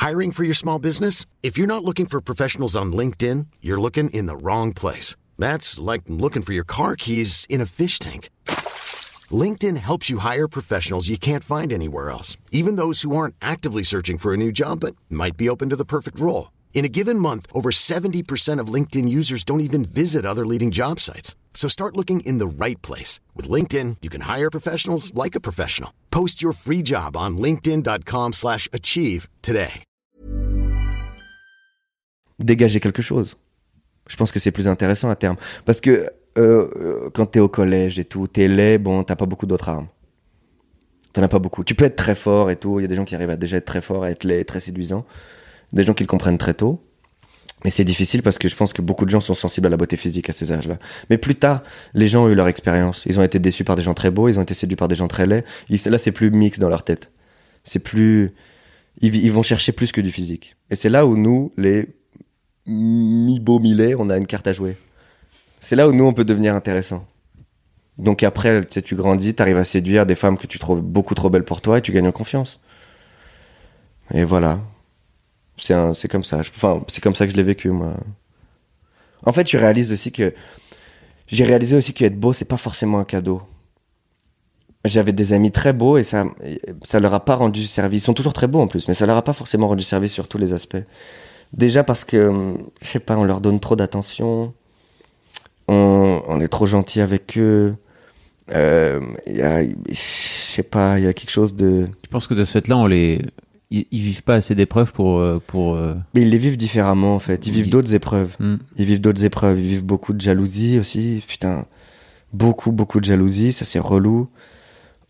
Hiring for your small business? If you're not looking for professionals on LinkedIn, you're looking in the wrong place. That's like looking for your car keys in a fish tank. LinkedIn helps you hire professionals you can't find anywhere else, even those who aren't actively searching for a new job but might be open to the perfect role. In a given month, over 70% of LinkedIn users don't even visit other leading job sites. So start looking in the right place. With LinkedIn, you can hire professionals like a professional. Post your free job on linkedin.com/achieve slash achieve today. Dégager quelque chose. Je pense que c'est plus intéressant à terme. Parce que euh, euh, quand t'es au collège et tout, t'es laid, bon, t'as pas beaucoup d'autres armes. T'en as pas beaucoup. Tu peux être très fort et tout. Il y a des gens qui arrivent à déjà être très fort, à être laid, très séduisant. Des gens qui le comprennent très tôt. Mais c'est difficile parce que je pense que beaucoup de gens sont sensibles à la beauté physique à ces âges-là. Mais plus tard, les gens ont eu leur expérience. Ils ont été déçus par des gens très beaux, ils ont été séduits par des gens très laids. Là, c'est plus mix dans leur tête. C'est plus. Ils, vont chercher plus que du physique. Et c'est là où nous, les mi-beau, mi-laid, on a une carte à jouer. C'est là où nous, on peut devenir intéressant. Donc après, tu, sais, tu grandis, tu arrives à séduire des femmes que tu trouves beaucoup trop belles pour toi et tu gagnes en confiance. Et voilà. C'est comme ça. Enfin, c'est comme ça que je l'ai vécu, moi. En fait, tu réalises aussi que. J'ai réalisé aussi qu'être beau, c'est pas forcément un cadeau. J'avais des amis très beaux et ça, ça leur a pas rendu service. Ils sont toujours très beaux en plus, mais ça leur a pas forcément rendu service sur tous les aspects. Déjà parce que, je sais pas, on leur donne trop d'attention. On, on est trop gentil avec eux. Euh, je sais pas, il y a quelque chose de. Tu penses que de ce fait-là, on les... ils, ils vivent pas assez d'épreuves pour... euh, pour euh, Mais ils les vivent différemment en fait. Ils vivent d'autres épreuves. hmm. Ils vivent d'autres épreuves. Ils vivent beaucoup de jalousie aussi. Putain, beaucoup, beaucoup de jalousie. Ça, c'est relou.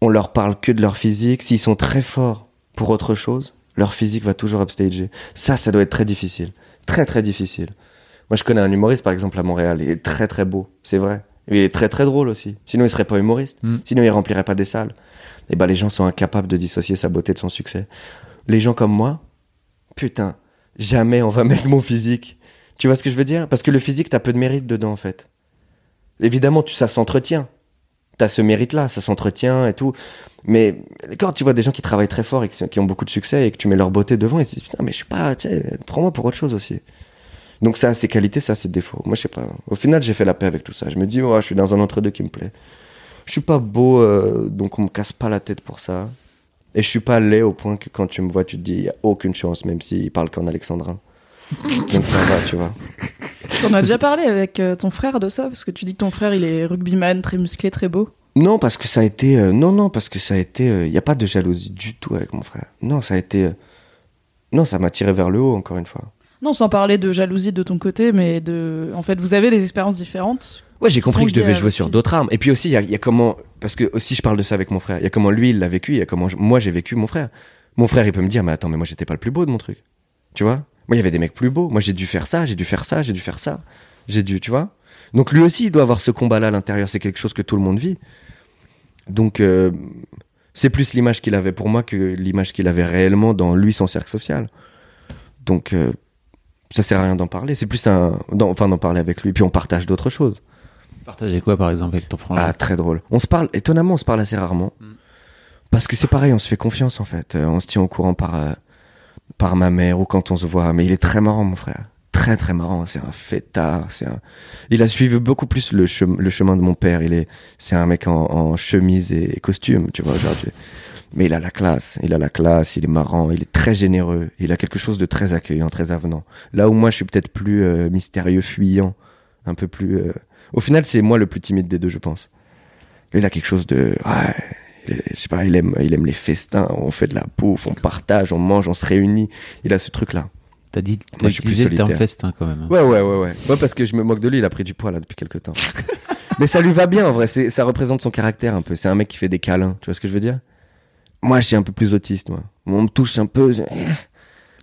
On leur parle que de leur physique. S'ils sont très forts pour autre chose, leur physique va toujours upstager. Ça, ça doit être très difficile. Très, très difficile. Moi, je connais un humoriste, par exemple, à Montréal. Il est très, très beau. C'est vrai. Il est très très drôle aussi. Sinon, il serait pas humoriste. Mm. Sinon, il remplirait pas des salles. Et ben, les gens sont incapables de dissocier sa beauté de son succès. Les gens comme moi, putain, jamais on va mettre mon physique. Tu vois ce que je veux dire? Parce que le physique, t'as peu de mérite dedans, en fait. Évidemment, tu, ça s'entretient. T'as ce mérite-là, ça s'entretient et tout. Mais quand tu vois des gens qui travaillent très fort et qui, qui ont beaucoup de succès et que tu mets leur beauté devant, ils se disent putain, mais je suis pas, tu sais, prends-moi pour autre chose aussi. Donc ça, c'est qualités, ça, c'est défauts. Moi, je sais pas. Au final, j'ai fait la paix avec tout ça. Je me dis, ouais, je suis dans un entre-deux qui me plaît. Je suis pas beau, euh, donc on me casse pas la tête pour ça. Et je suis pas laid au point que quand tu me vois, tu te dis, il y a aucune chance, même s'il parle qu'en alexandrin. (laughs) donc ça va, tu vois. On a déjà parlé avec euh, ton frère de ça, parce que tu dis que ton frère, il est rugbyman, très musclé, très beau. Non, parce que ça a été. euh, non, non, parce que ça a été. Il n'y a pas de jalousie du tout avec mon frère. Non, ça a été. euh, non, ça m'a tiré vers le haut, encore une fois. Non, sans parler de jalousie de ton côté, mais de. En fait, vous avez des expériences différentes. Ouais, j'ai compris que je devais jouer sur physique. d'autres armes. Et puis aussi, il y a, il y a comment. Parce que aussi, je parle de ça avec mon frère. Il y a comment lui, il l'a vécu. Il y a comment je- moi, j'ai vécu mon frère. Mon frère, il peut me dire, mais attends, mais moi, j'étais pas le plus beau de mon truc. Tu vois? Moi, il y avait des mecs plus beaux. Moi, j'ai dû faire ça, j'ai dû faire ça, j'ai dû faire ça. J'ai dû, tu vois? Donc lui aussi, il doit avoir ce combat-là à l'intérieur. C'est quelque chose que tout le monde vit. Donc, euh, c'est plus l'image qu'il avait pour moi que l'image qu'il avait réellement dans lui, son cercle social. Donc, euh, ça sert à rien d'en parler. C'est plus un. Enfin, d'en parler avec lui. Puis on partage d'autres choses. Partagez quoi, par exemple, avec ton frangin Ah, très drôle. On se parle, étonnamment, on se parle assez rarement. Parce que c'est pareil, on se fait confiance en fait. Euh, on se tient au courant par, euh, par ma mère ou quand on se voit. Mais il est très marrant, mon frère. Très très marrant. C'est un fêtard. C'est un... Il a suivi beaucoup plus le, chem- le chemin de mon père. Il est, c'est un mec en, en chemise et costume, tu vois, aujourd'hui. (laughs) Mais il a la classe. Il a la classe. Il est marrant. Il est très généreux. Il a quelque chose de très accueillant, très avenant. Là où moi, je suis peut-être plus euh, mystérieux, fuyant, un peu plus. euh, Au final, c'est moi le plus timide des deux, je pense. Il a quelque chose de. Ouais, est- je sais pas, il aime, il aime les festins, on fait de la bouffe, on partage, on mange, on se réunit. Il a ce truc-là. T'as dit, t'as Moi, je suis plus utilisé le terme festin quand même. hein. Ouais, ouais, ouais, ouais. Ouais, parce que je me moque de lui, il a pris du poids là depuis quelques temps. (laughs) Mais ça lui va bien en vrai, ça représente son caractère un peu. C'est un mec qui fait des câlins, tu vois ce que je veux dire? Moi, je suis un peu plus autiste, moi. On me touche un peu, je...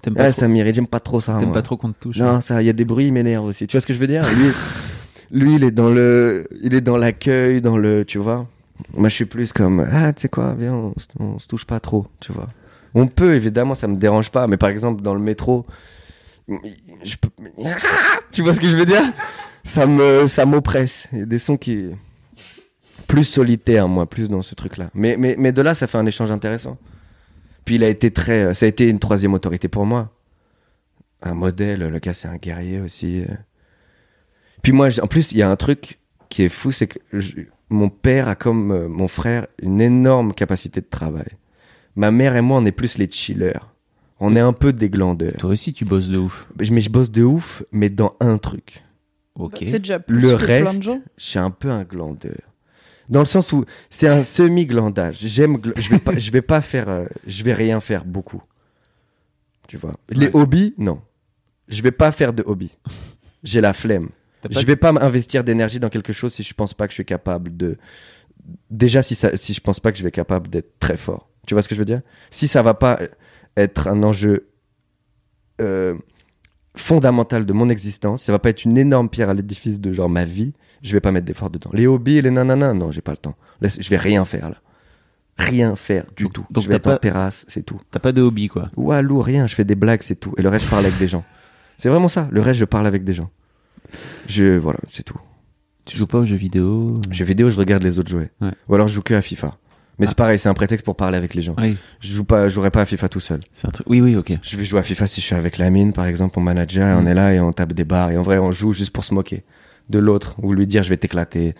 T'aimes pas, ah, trop, ça m'irrite, j'aime pas trop ça. t'aimes pas trop qu'on te touche. Non, ça, il y a des bruits, il m'énerve aussi. Tu vois ce que je veux dire? Lui, lui, il est dans le, il est dans l'accueil, dans le, tu vois. Moi, je suis plus comme, ah, tu sais quoi, viens, on, on se touche pas trop, tu vois. On peut, évidemment, ça me dérange pas, mais par exemple, dans le métro, je peux, (laughs) tu vois ce que je veux dire? Ça me, ça m'oppresse. Il y a des sons qui, plus solitaires, moi, plus dans ce truc-là. Mais, mais, mais de là, ça fait un échange intéressant. Puis il a été très, ça a été une troisième autorité pour moi un modèle. Le gars, c'est un guerrier aussi. euh. Puis moi, en plus, il y a un truc qui est fou, c'est que je- mon père a comme euh, mon frère une énorme capacité de travail. Ma mère et moi, on est plus les chillers. On est un peu des glandeurs. Toi aussi, tu bosses de ouf. Mais je bosse de ouf, mais dans un truc. Ok. Bah, c'est déjà plus Le que plein reste, de gens. je suis un peu un glandeur. Dans le sens où c'est un semi-glandage. J'aime, gl- je vais pas, je vais pas faire, euh, je vais rien faire beaucoup. Tu vois. Les Ouais. hobbies, non. Je vais pas faire de hobby. J'ai la flemme. Je vais pas m'investir d'énergie dans quelque chose si je pense pas que je suis capable de. Déjà, si, ça, si je pense pas que je vais être capable d'être très fort. Tu vois ce que je veux dire? Si ça va pas être un enjeu euh, fondamental de mon existence, ça va pas être une énorme pierre à l'édifice de genre ma vie, je vais pas mettre d'effort dedans. Les hobbies les nanana, non, j'ai pas le temps. Je vais rien faire là. Rien faire du Donc- tout. donc je vais être en pas- terrasse, c'est tout. T'as pas de hobby, quoi. Walou, rien, je fais des blagues, c'est tout. Et le reste, je parle avec des gens. C'est vraiment ça. Le reste, je parle avec des gens. Je, voilà, c'est tout. Tu joues pas aux jeux vidéo Jeux vidéo, je regarde les autres jouer. Ouais. Ou alors je joue que à FIFA. Mais c'est pareil, c'est un prétexte pour parler avec les gens. Oui, Je joue pas, jouerai pas à FIFA tout seul. c'est un truc. Oui, oui, ok. Je vais jouer à FIFA si je suis avec la mine, par exemple, mon manager, et on Mm. est là et on tape des barres. Et en vrai, on joue juste pour se moquer de l'autre ou lui dire je vais t'éclater.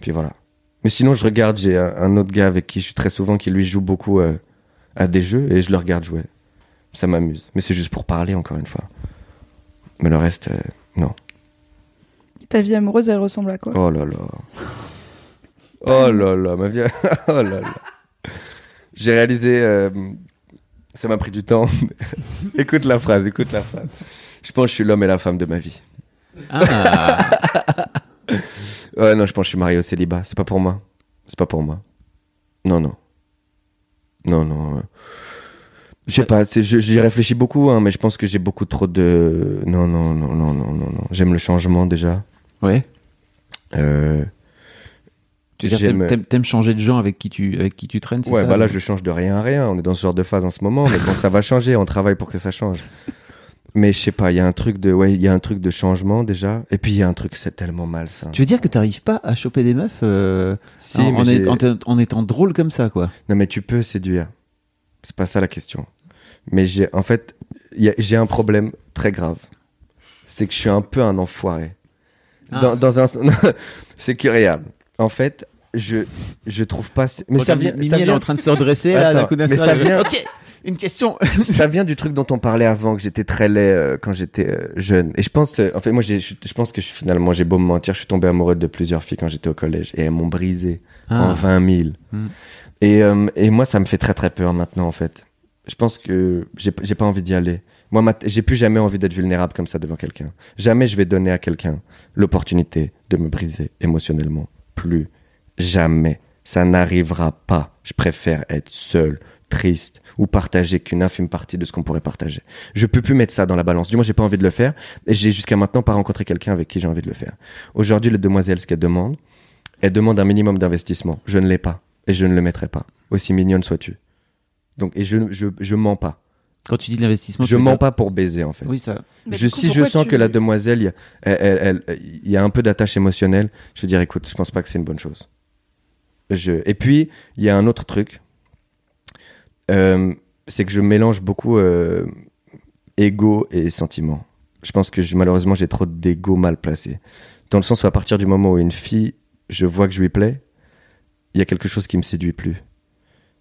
Puis voilà. Mais sinon, je regarde, j'ai un, un autre gars avec qui je suis très souvent qui lui joue beaucoup euh, à des jeux et je le regarde jouer. Ça m'amuse. Mais c'est juste pour parler, encore une fois. Mais le reste, euh, non. Ta vie amoureuse, elle ressemble à quoi? Oh là là. Oh là là, ma vie. (laughs) Oh là là. J'ai réalisé. euh, ça m'a pris du temps. (laughs) écoute la phrase, écoute la phrase. Je pense que je suis l'homme et la femme de ma vie. Ah, Ouais, non, je pense que je suis marié au célibat. C'est pas pour moi. C'est pas pour moi. Non, non. Non, non. euh, Je sais pas, j'y réfléchis beaucoup, hein, mais je pense que j'ai beaucoup trop de. Non, non, non, non, non, non, non. J'aime le changement déjà. ouais. Euh, Tu t'aimes- changer de gens avec qui tu, avec qui tu traînes, c'est Ouais, ça bah là, je change de rien à rien. On est dans ce genre de phase en ce moment, mais bon, ça va changer. On travaille pour que ça change. Mais je sais pas, il y a un truc de, ouais, il y a un truc de changement déjà. Et puis il y a un truc, c'est tellement mal ça. Tu veux dire que t'arrives pas à choper des meufs euh, Si, en, mais en j'ai- est- en te- en étant drôle comme ça, quoi? Non, mais tu peux séduire. C'est pas ça la question. Mais j'ai, en fait, j'ai un problème très grave. C'est que je suis un peu un enfoiré. Ah. Dans, dans un, (laughs) c'est regarde. En fait, je, je trouve pas. Mais ça vient, Mimi, ça elle est en train de se redresser, là, Attends, d'un coup mais ça vient- Ok, une question. (laughs) ça vient du truc dont on parlait avant que j'étais très laid euh, quand j'étais euh, jeune. Et je pense euh, en fait moi je, je pense que je, finalement j'ai beau me mentir je suis tombé amoureux de plusieurs filles quand j'étais au collège et elles m'ont brisé en Ah. 20 000 Hmm. et, euh, et moi ça me fait très très peur maintenant en fait. Je pense que j'ai pas envie d'y aller. Moi j'ai plus jamais envie d'être vulnérable comme ça devant quelqu'un. Jamais je vais donner à quelqu'un l'opportunité de me briser émotionnellement. Plus jamais. Ça n'arrivera pas. Je préfère être seul triste ou partager qu'une infime partie de ce qu'on pourrait partager. Je peux plus mettre ça dans la balance. Du moins, j'ai pas envie de le faire et j'ai jusqu'à maintenant pas rencontré quelqu'un avec qui j'ai envie de le faire. Aujourd'hui, les demoiselles, ce qu'elles demandent, elles demandent un minimum d'investissement. Je ne l'ai pas et je ne le mettrai pas. Aussi mignonne sois-tu. Donc, et je, je, je mens pas. Quand tu dis de l'investissement, Je mens dire- pas pour baiser, en fait. Oui, ça. Mais Je, si je sens tu- que la demoiselle, il y a- elle, elle- y a un peu d'attache émotionnelle, je vais dire, écoute, je pense pas que c'est une bonne chose. Je... Et puis, il y a un autre truc, c'est que je mélange beaucoup euh, ego et sentiment. Je pense que malheureusement, j'ai trop d'ego mal placé. Dans le sens où à partir du moment où une fille, je vois que je lui plais, il y a quelque chose qui me séduit plus.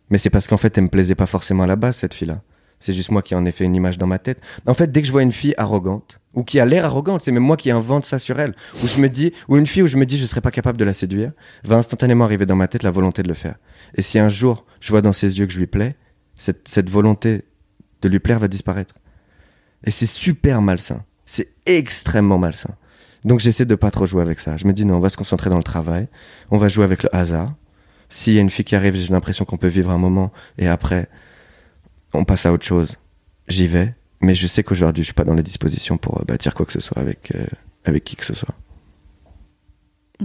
Mais c'est parce qu'en fait, elle me plaisait pas forcément à la base, cette fille-là. C'est juste moi qui en ai fait une image dans ma tête. En fait, dès que je vois une fille arrogante, ou qui a l'air arrogante, c'est même moi qui invente ça sur elle, où je me dis, ou une fille où je me dis je serais pas capable de la séduire, va instantanément arriver dans ma tête la volonté de le faire. Et si un jour je vois dans ses yeux que je lui plais, cette, volonté de lui plaire va disparaître. Et c'est super malsain. C'est extrêmement malsain. Donc j'essaie de pas trop jouer avec ça. Je me dis non, on va se concentrer dans le travail, on va jouer avec le hasard. S'il y a une fille qui arrive, j'ai l'impression qu'on peut vivre un moment et après on passe à autre chose. J'y vais, mais je sais qu'aujourd'hui je suis pas dans les dispositions pour euh, bâtir quoi que ce soit avec euh, avec qui que ce soit.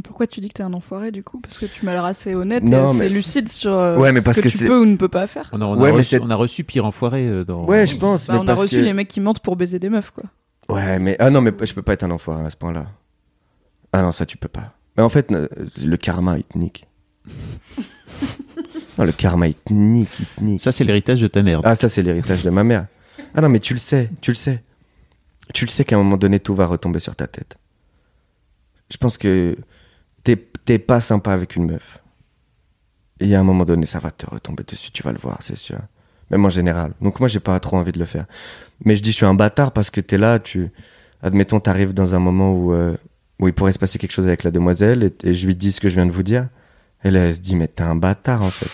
Pourquoi tu dis que t'es un enfoiré du coup? Parce que tu m'as l'air assez honnête Non, et assez mais- lucide sur euh, Ouais, mais ce que, que tu peux ou ne peux pas faire. On a, on a Ouais, reçu, c'est- on a reçu pire enfoiré euh, dans. Ouais, je pense. Bah, mais on a reçu que- les mecs qui mentent pour baiser des meufs quoi. Ouais, mais ah non, mais je peux pas être un enfoiré à ce point-là. Ah non, ça tu peux pas. Mais en fait, euh, le karma il te nique. (laughs) non, le karma il te nique, il te nique. Ça, c'est l'héritage de ta mère. Ah, ça, c'est l'héritage de ma mère. Ah non, mais tu le sais, tu le sais. Tu le sais qu'à un moment donné, tout va retomber sur ta tête. Je pense que t'es pas sympa avec une meuf. Et il y a un moment donné, ça va te retomber dessus, tu vas le voir, c'est sûr. Même en général. Donc moi, j'ai pas trop envie de le faire. Mais je dis, je suis un bâtard parce que t'es là, tu... Admettons, t'arrives dans un moment où, euh, où il pourrait se passer quelque chose avec la demoiselle et, et je lui dis ce que je viens de vous dire. Et là, elle se dit, mais t'es un bâtard, en fait.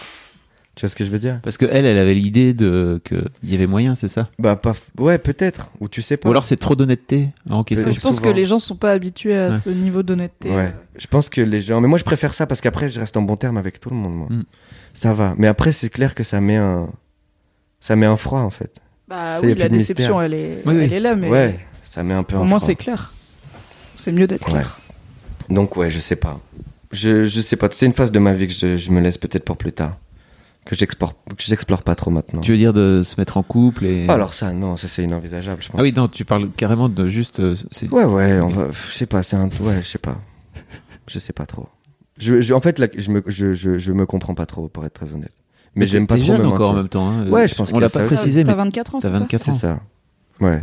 Tu vois ce que je veux dire? Parce que elle, elle avait l'idée de qu'il y avait moyen, c'est ça? Bah, pas. Ouais, peut-être. Ou tu sais pas. Ou alors c'est trop d'honnêteté à encaisser. Je pense souvent. que les gens sont pas habitués à Ouais. ce niveau d'honnêteté. Ouais. Je pense que les gens. Mais moi, je préfère ça parce qu'après, je reste en bon terme avec tout le monde, moi. Mm. Ça va. Mais après, c'est clair que ça met un. Ça met un froid, en fait. Bah Ça, y a oui, la déception, mystère. elle est, Oui, oui. elle est là, mais Ouais. Ça met un peu au un moins c'est clair. C'est mieux d'être Ouais. clair. Donc, ouais, je sais pas. Je, je sais pas. C'est une phase de ma vie que je, je me laisse peut-être pour plus tard. Que j'explore, que j'explore pas trop maintenant. Tu veux dire de se mettre en couple et. Ah, alors ça, non, ça c'est inenvisageable, je pense. Ah oui, non, tu parles carrément de juste. euh, c'est- Ouais, ouais, on va. Je sais pas, c'est un. Ouais, je sais pas. Je sais pas trop. Je, je- en fait, là, je me, je, je, je me comprends pas trop, pour être très honnête. Mais j'aime pas trop jeune me encore en même temps. hein. Ouais, je pense On qu'il y l'a a pas ça précisé, T'as mais 24 ans, t'as c'est ça 24 C'est ans. ça. Ouais.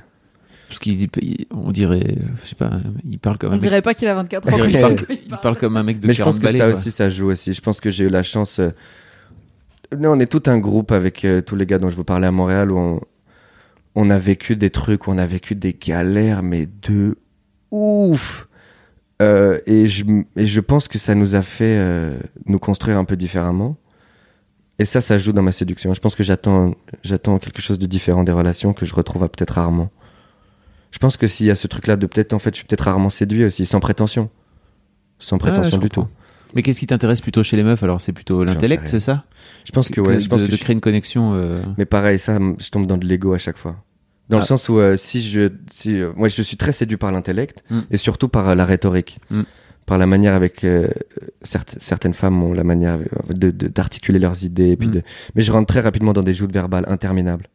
Parce qu'il on dirait, euh, je sais pas, il parle comme un On mec. dirait pas qu'il a 24 ans. Il parle comme Il parle comme un mec de Mais je 40 pense que ça quoi. aussi, ça joue aussi. Je pense que j'ai eu la chance. Nous, on est tout un groupe avec euh, tous les gars dont je vous parlais à Montréal où on, on a vécu des trucs, on a vécu des galères, mais de ouf. Euh, et, je, et je pense que ça nous a fait euh, nous construire un peu différemment. Et ça, ça joue dans ma séduction. Je pense que j'attends, j'attends quelque chose de différent des relations que je retrouve à peut-être rarement. Je pense que s'il y a ce truc-là de peut-être, en fait, je suis peut-être rarement séduit aussi, sans prétention. Sans Ah ouais, prétention du comprends. tout. Mais qu'est-ce qui t'intéresse plutôt chez les meufs Alors? C'est plutôt l'intellect, c'est ça? Je pense que, ouais, je pense de, que de je- créer une connexion. euh, Mais pareil, ça, je tombe dans de l'ego à chaque fois. Dans le Ah. sens où euh, si je, si, euh, moi, je suis très séduit par l'intellect Mm. et surtout par la rhétorique. Mm. par la manière avec certes- certaines femmes ont la manière de- d'articuler leurs idées. et Puis Mm. de... Mais je rentre très rapidement dans des joutes verbales interminables.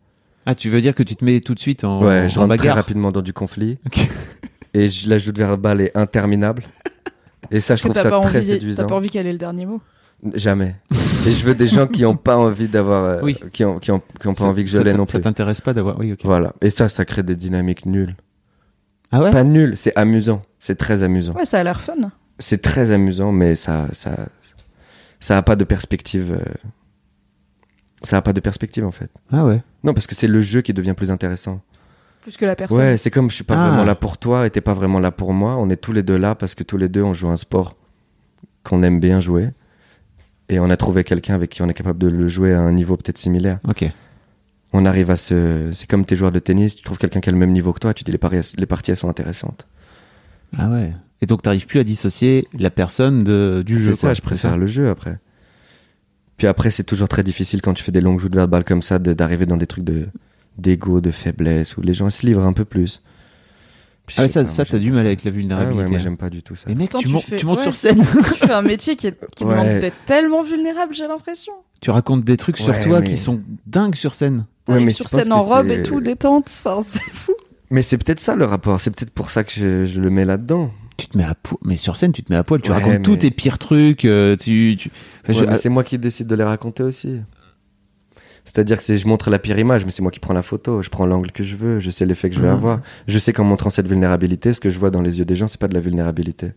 Ah, tu veux dire que tu te mets tout de suite en, ouais, je en rentre très bagarre? rapidement dans du conflit. Et la joute verbale est interminable. (laughs) Et ça, je trouve t'as ça pas, très envie, t'as séduisant. pas envie qu'elle ait le dernier mot. Jamais. Et je veux des gens qui n'ont pas envie d'avoir, euh, Oui. qui ont, qui ont, qui ont pas Ça- envie que je ça l'ai t- non Ça plus. t'intéresse pas d'avoir. Oui, ok. Voilà. Et ça, ça crée des dynamiques nulles. Ah ouais? Pas nulles, c'est amusant. C'est très amusant. Ouais, ça a l'air fun. C'est très amusant, mais ça, ça, ça a pas de perspective. euh, Ça a pas de perspective en fait. Ah ouais. Non, parce que c'est le jeu qui devient plus intéressant. Plus que la personne. Ouais, c'est comme je suis pas Ah. vraiment là pour toi et t'es pas vraiment là pour moi. On est tous les deux là parce que tous les deux on joue un sport qu'on aime bien jouer. Et on a trouvé quelqu'un avec qui on est capable de le jouer à un niveau peut-être similaire. Ok. On arrive à se. C'est comme tes joueurs de tennis, tu trouves quelqu'un qui a le même niveau que toi, tu dis les, paris- les parties elles sont intéressantes. Ah ouais. Et donc t'arrives plus à dissocier la personne de, du jeu. C'est ça, je préfère le jeu après. Puis après, c'est toujours très difficile quand tu fais des longues joutes verbales comme ça de- d'arriver dans des trucs de d'ego, de faiblesse, où les gens se livrent un peu plus. Puis Ah ouais, ça, pas, ça t'as du mal ça. avec la Ah vulnérabilité. ouais, moi j'aime pas du tout ça. Mais mec, tu, tu fais- tu montes ouais. sur scène, tu fais un métier qui, est, qui Ouais. demande d'être tellement vulnérable, j'ai l'impression. tu racontes des trucs sur toi mais- qui sont dingues sur scène. Ouais, T'arrives mais sur scène en robe et tout, détente. Enfin, c'est fou. Mais c'est peut-être ça le rapport, c'est peut-être pour ça que je, je le mets là-dedans. Tu te mets à poil, mais sur scène, tu te mets à poil, tu Ouais, racontes tous tes pires trucs, euh, tu, tu... Enfin, Ouais, je- mais c'est moi qui décide de les raconter aussi. C'est-à-dire que je montre la pire image, mais c'est moi qui prends la photo, je prends l'angle que je veux, je sais l'effet que je vais Mhm. avoir. Je sais qu'en montrant cette vulnérabilité, ce que je vois dans les yeux des gens, c'est pas de la vulnérabilité.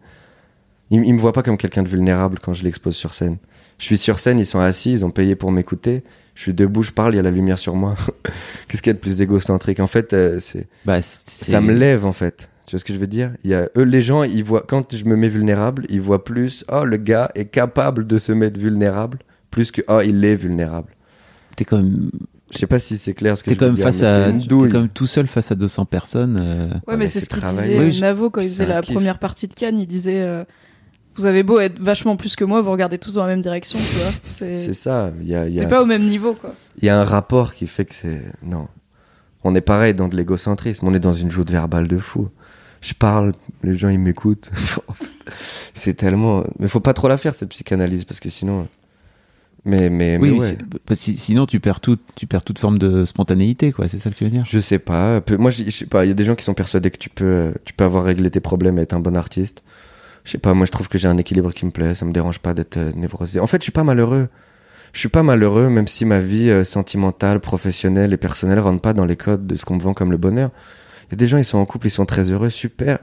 Ils, ils me voient pas comme quelqu'un de vulnérable quand je l'expose sur scène. Je suis sur scène, ils sont assis, ils ont payé pour m'écouter. Je suis debout, je parle, il y a la lumière sur moi. (laughs) Qu'est-ce qu'il y a de plus égocentrique? En fait, euh, c'est bah, c'est- ça me lève en fait. Tu vois ce que je veux dire? Il y a eux, les gens, ils voient quand je me mets vulnérable, ils voient plus. Oh, le gars est capable de se mettre vulnérable, plus que oh, il est vulnérable. T'es quand même, Je sais pas si c'est clair ce que t'es je quand même dire, face mais à, c'est une t'es même tout seul face à 200 personnes. euh. Ouais, mais mais c'est c'est ce qu'il travail. disait Oui, je- Navo quand il faisait la kiff. première partie de Cannes. Il disait euh, Vous avez beau être vachement plus que moi, vous regardez tous dans la même direction, tu vois. (laughs) C'est C'est ça. Il y a, T'es pas au même niveau, quoi. il y a un rapport qui fait que c'est. Non. On est pareil dans de l'égocentrisme. On est dans une joute verbale de fou. Je parle, les gens ils m'écoutent. (laughs) c'est tellement. Mais faut pas trop la faire cette psychanalyse parce que sinon. Mais mais, Oui, mais oui, ouais. c'est- parce que si- sinon tu perds tout, tu perds toute forme de spontanéité, quoi. C'est ça que tu veux dire? Je sais pas. Moi, je je sais pas. Il y a des gens qui sont persuadés que tu peux, tu peux avoir réglé tes problèmes et être un bon artiste. Je sais pas. Moi, je trouve que j'ai un équilibre qui me plaît. Ça me dérange pas d'être euh, névrosé. En fait, je suis pas malheureux. Je suis pas malheureux, même si ma vie euh, sentimentale, professionnelle et personnelle rentre pas dans les codes de ce qu'on me vend comme le bonheur. Il y a des gens, ils sont en couple, ils sont très heureux, super.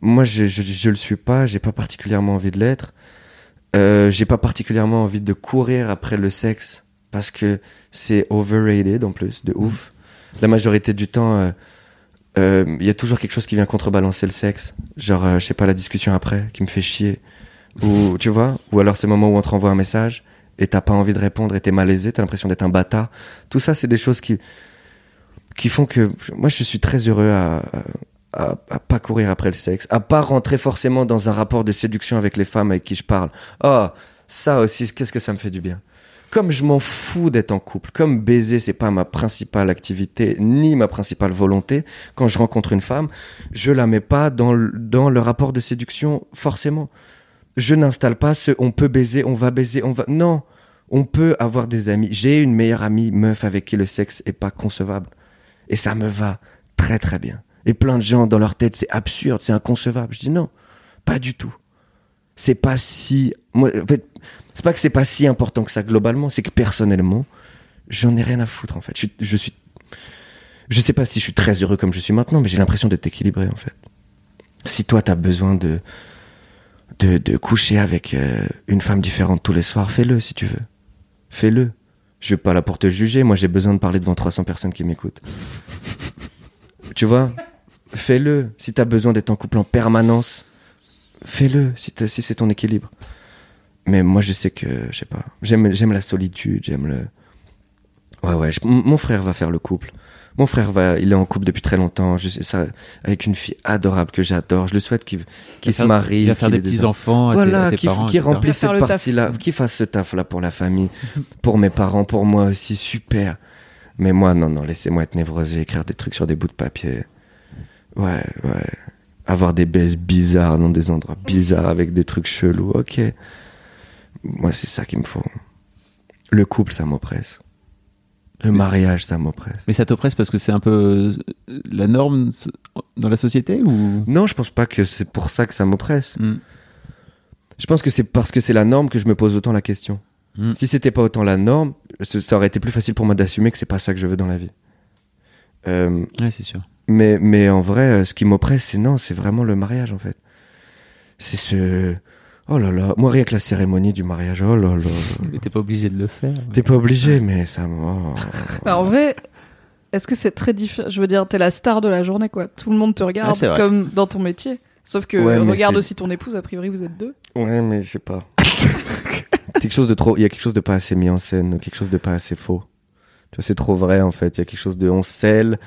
Moi, je, je, je le suis pas. J'ai pas particulièrement envie de l'être. Euh, j'ai pas particulièrement envie de courir après le sexe parce que c'est overrated en plus, de ouf. La majorité du temps, euh, euh, il y a toujours quelque chose qui vient contrebalancer le sexe. Genre, euh, je sais pas, la discussion après qui me fait chier. Ou, (laughs) tu vois? Ou alors ces moments où on te renvoie un message et t'as pas envie de répondre et t'es malaisé, t'as l'impression d'être un bâtard. Tout ça, c'est des choses qui, qui font que moi, je suis très heureux à, à, à pas courir après le sexe, à pas rentrer forcément dans un rapport de séduction avec les femmes avec qui je parle. Oh, ça aussi, qu'est-ce que ça me fait du bien. Comme je m'en fous d'être en couple, comme baiser, c'est pas ma principale activité, ni ma principale volonté, quand je rencontre une femme, je la mets pas dans le, dans le rapport de séduction, forcément. Je n'installe pas ce on peut baiser, on va baiser, on va. Non! On peut avoir des amis. J'ai une meilleure amie meuf avec qui le sexe est pas concevable. Et ça me va très très bien. Et plein de gens dans leur tête, c'est absurde, c'est inconcevable. Je dis non, pas du tout. C'est pas si. Moi, en fait, c'est pas que c'est pas si important que ça globalement, c'est que personnellement, j'en ai rien à foutre en fait. Je, suis- je sais pas si je suis très heureux comme je suis maintenant, mais j'ai l'impression d'être équilibré en fait. Si toi t'as besoin de, de. de coucher avec euh, une femme différente tous les soirs, fais-le si tu veux. Fais-le. Je suis pas là pour te juger, moi j'ai besoin de parler devant 300 personnes qui m'écoutent. Tu vois Fais-le. Si t'as besoin d'être en couple en permanence, fais-le si, c'est ton équilibre. Mais moi, je sais que, je sais pas, j'aime, j'aime la solitude, j'aime le. Ouais, ouais. je- mon frère va faire le couple. Mon frère va, il est en couple depuis très longtemps. Je sais ça, avec une fille adorable que j'adore. Je le souhaite qu'il, qu'il se marie. Il va faire qu'il des petits enfants. voilà, à tes, à tes qui, parents, qui etc. remplisse cette partie-là, qui fasse ce taf-là pour la famille, pour mes parents, pour moi aussi, super. Mais moi, non, non, laissez-moi être névrosé, écrire des trucs sur des bouts de papier. Ouais, ouais. avoir des baises bizarres dans des endroits bizarres avec des trucs chelous. Ok. Moi, c'est ça qu'il me faut. Le couple, ça m'oppresse. Le mariage, ça m'oppresse. Mais ça t'oppresse parce que c'est un peu euh, la norme dans la société ou? Non, je pense pas que c'est pour ça que ça m'oppresse. Hmm. Je pense que c'est parce que c'est la norme que je me pose autant la question. Hmm. Si c'était pas autant la norme, ce- ça aurait été plus facile pour moi d'assumer que c'est pas ça que je veux dans la vie. Euh, Ouais, c'est sûr. mais, mais en vrai, euh, ce qui m'oppresse, c'est non, c'est vraiment le mariage en fait. C'est ce. Oh là là, moi rien que la cérémonie du mariage, oh là là. là. (laughs) Mais t'es pas obligé de le faire. T'es pas obligé, mais ça. me- oh. (laughs) Bah, en vrai, est-ce que c'est très différent Je veux dire, t'es la star de la journée, quoi. Tout le monde te regarde Ah, comme dans ton métier. Sauf que Ouais, regarde aussi ton épouse, a priori vous êtes deux. Ouais, mais je sais pas. (laughs) quelque chose de trop. Il y a quelque chose de pas assez mis en scène, quelque chose de pas assez faux. Tu vois, c'est trop vrai en fait. Il y a quelque chose de. On scelle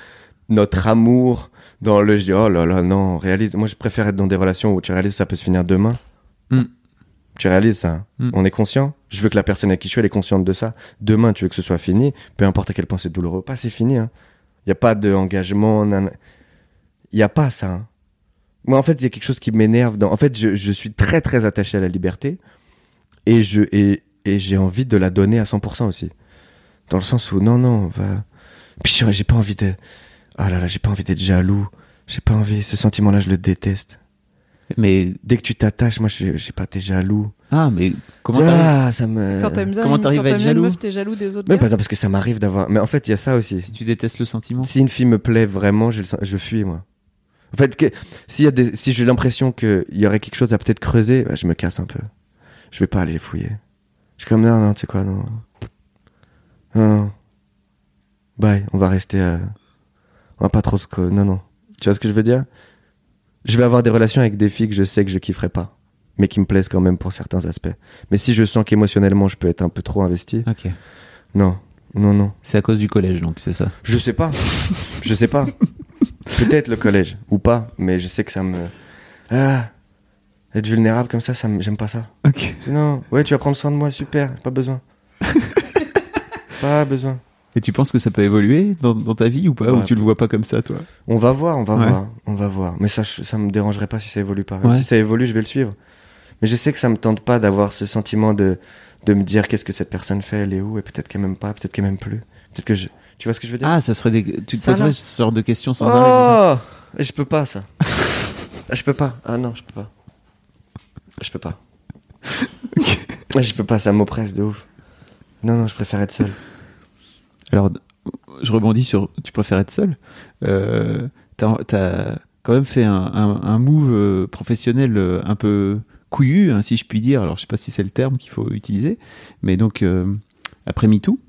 notre amour dans le. Je dis, oh là là, non, réalise. Moi, je préfère être dans des relations où tu réalises ça peut se finir demain. Mm. Tu réalises ça. hein. Mm. On est conscient. Je veux que la personne avec qui je suis, elle est consciente de ça. Demain, tu veux que ce soit fini. Peu importe à quel point c'est douloureux. Pas, c'est fini. Il n'y a pas d'engagement. Il n'y a pas ça. hein. Moi, en fait, il y a quelque chose qui m'énerve. Dans... En fait, je, je suis très, très attaché à la liberté. Et je et, et j'ai envie de la donner à 100% aussi. Dans le sens où, non, non, va. Puis j'ai pas envie de. Ah là là, j'ai pas envie d'être jaloux. J'ai pas envie. Ce sentiment-là, je le déteste. Mais Dès que tu t'attaches, moi, je je sais pas, t'es jaloux. ah, mais comment t'arrives ah, ça me. Quand t'aimes bien, comment une- t'arrives quand à être jaloux meuf, t'es jaloux des autres gars pas non, parce que ça m'arrive d'avoir. Mais en fait, il y a ça aussi. si tu détestes le sentiment Si une fille me plaît vraiment, je, le sens- je fuis, moi. En fait, que, s'il y a des, si j'ai l'impression qu'il y aurait quelque chose à peut-être creuser, bah, je me casse un peu. Je vais pas aller les fouiller. Je suis comme, non, non, tu sais quoi, non. Non, non. Bye, on va rester. euh, On va pas trop se. Non, non. Tu vois ce que je veux dire? Je vais avoir des relations avec des filles que je sais que je kifferai pas, mais qui me plaisent quand même pour certains aspects. Mais si je sens qu'émotionnellement je peux être un peu trop investi, Ok. non, non, non. C'est à cause du collège, donc c'est ça. Je sais pas. je sais pas. (laughs) Peut-être le collège ou pas, mais je sais que ça me. Ah, être vulnérable comme ça, ça me- j'aime pas ça. Ok. Non, ouais, tu vas prendre soin de moi, super, pas besoin. (laughs) pas besoin. Et tu penses que ça peut évoluer dans, dans ta vie ou pas Bah, Ou tu le vois pas comme ça, toi? On va voir, on va Ouais. voir, on va voir. Mais ça, ça me dérangerait pas si ça évolue pas. Ouais. Si ça évolue, je vais le suivre. Mais je sais que ça me tente pas d'avoir ce sentiment de, de me dire qu'est-ce que cette personne fait, elle est où, et peut-être qu'elle m'aime pas, peut-être qu'elle m'aime plus. Peut-être que je. Tu vois ce que je veux dire? Ah, ça serait des. Tu te poserais ce genre de questions sans arrêt. Oh Et je peux pas ça. (laughs) Ah, je peux pas. Ah non, je peux pas. Je peux pas. (laughs) Je peux pas, ça m'oppresse de ouf. Non, non, je préfère être seul. Alors, je rebondis sur. Tu préfères être seul euh, T'as as quand même fait un, un, un move euh, professionnel euh, un peu couillu, hein, si je puis dire. Alors, je sais pas si c'est le terme qu'il faut utiliser, mais donc euh, après MeToo,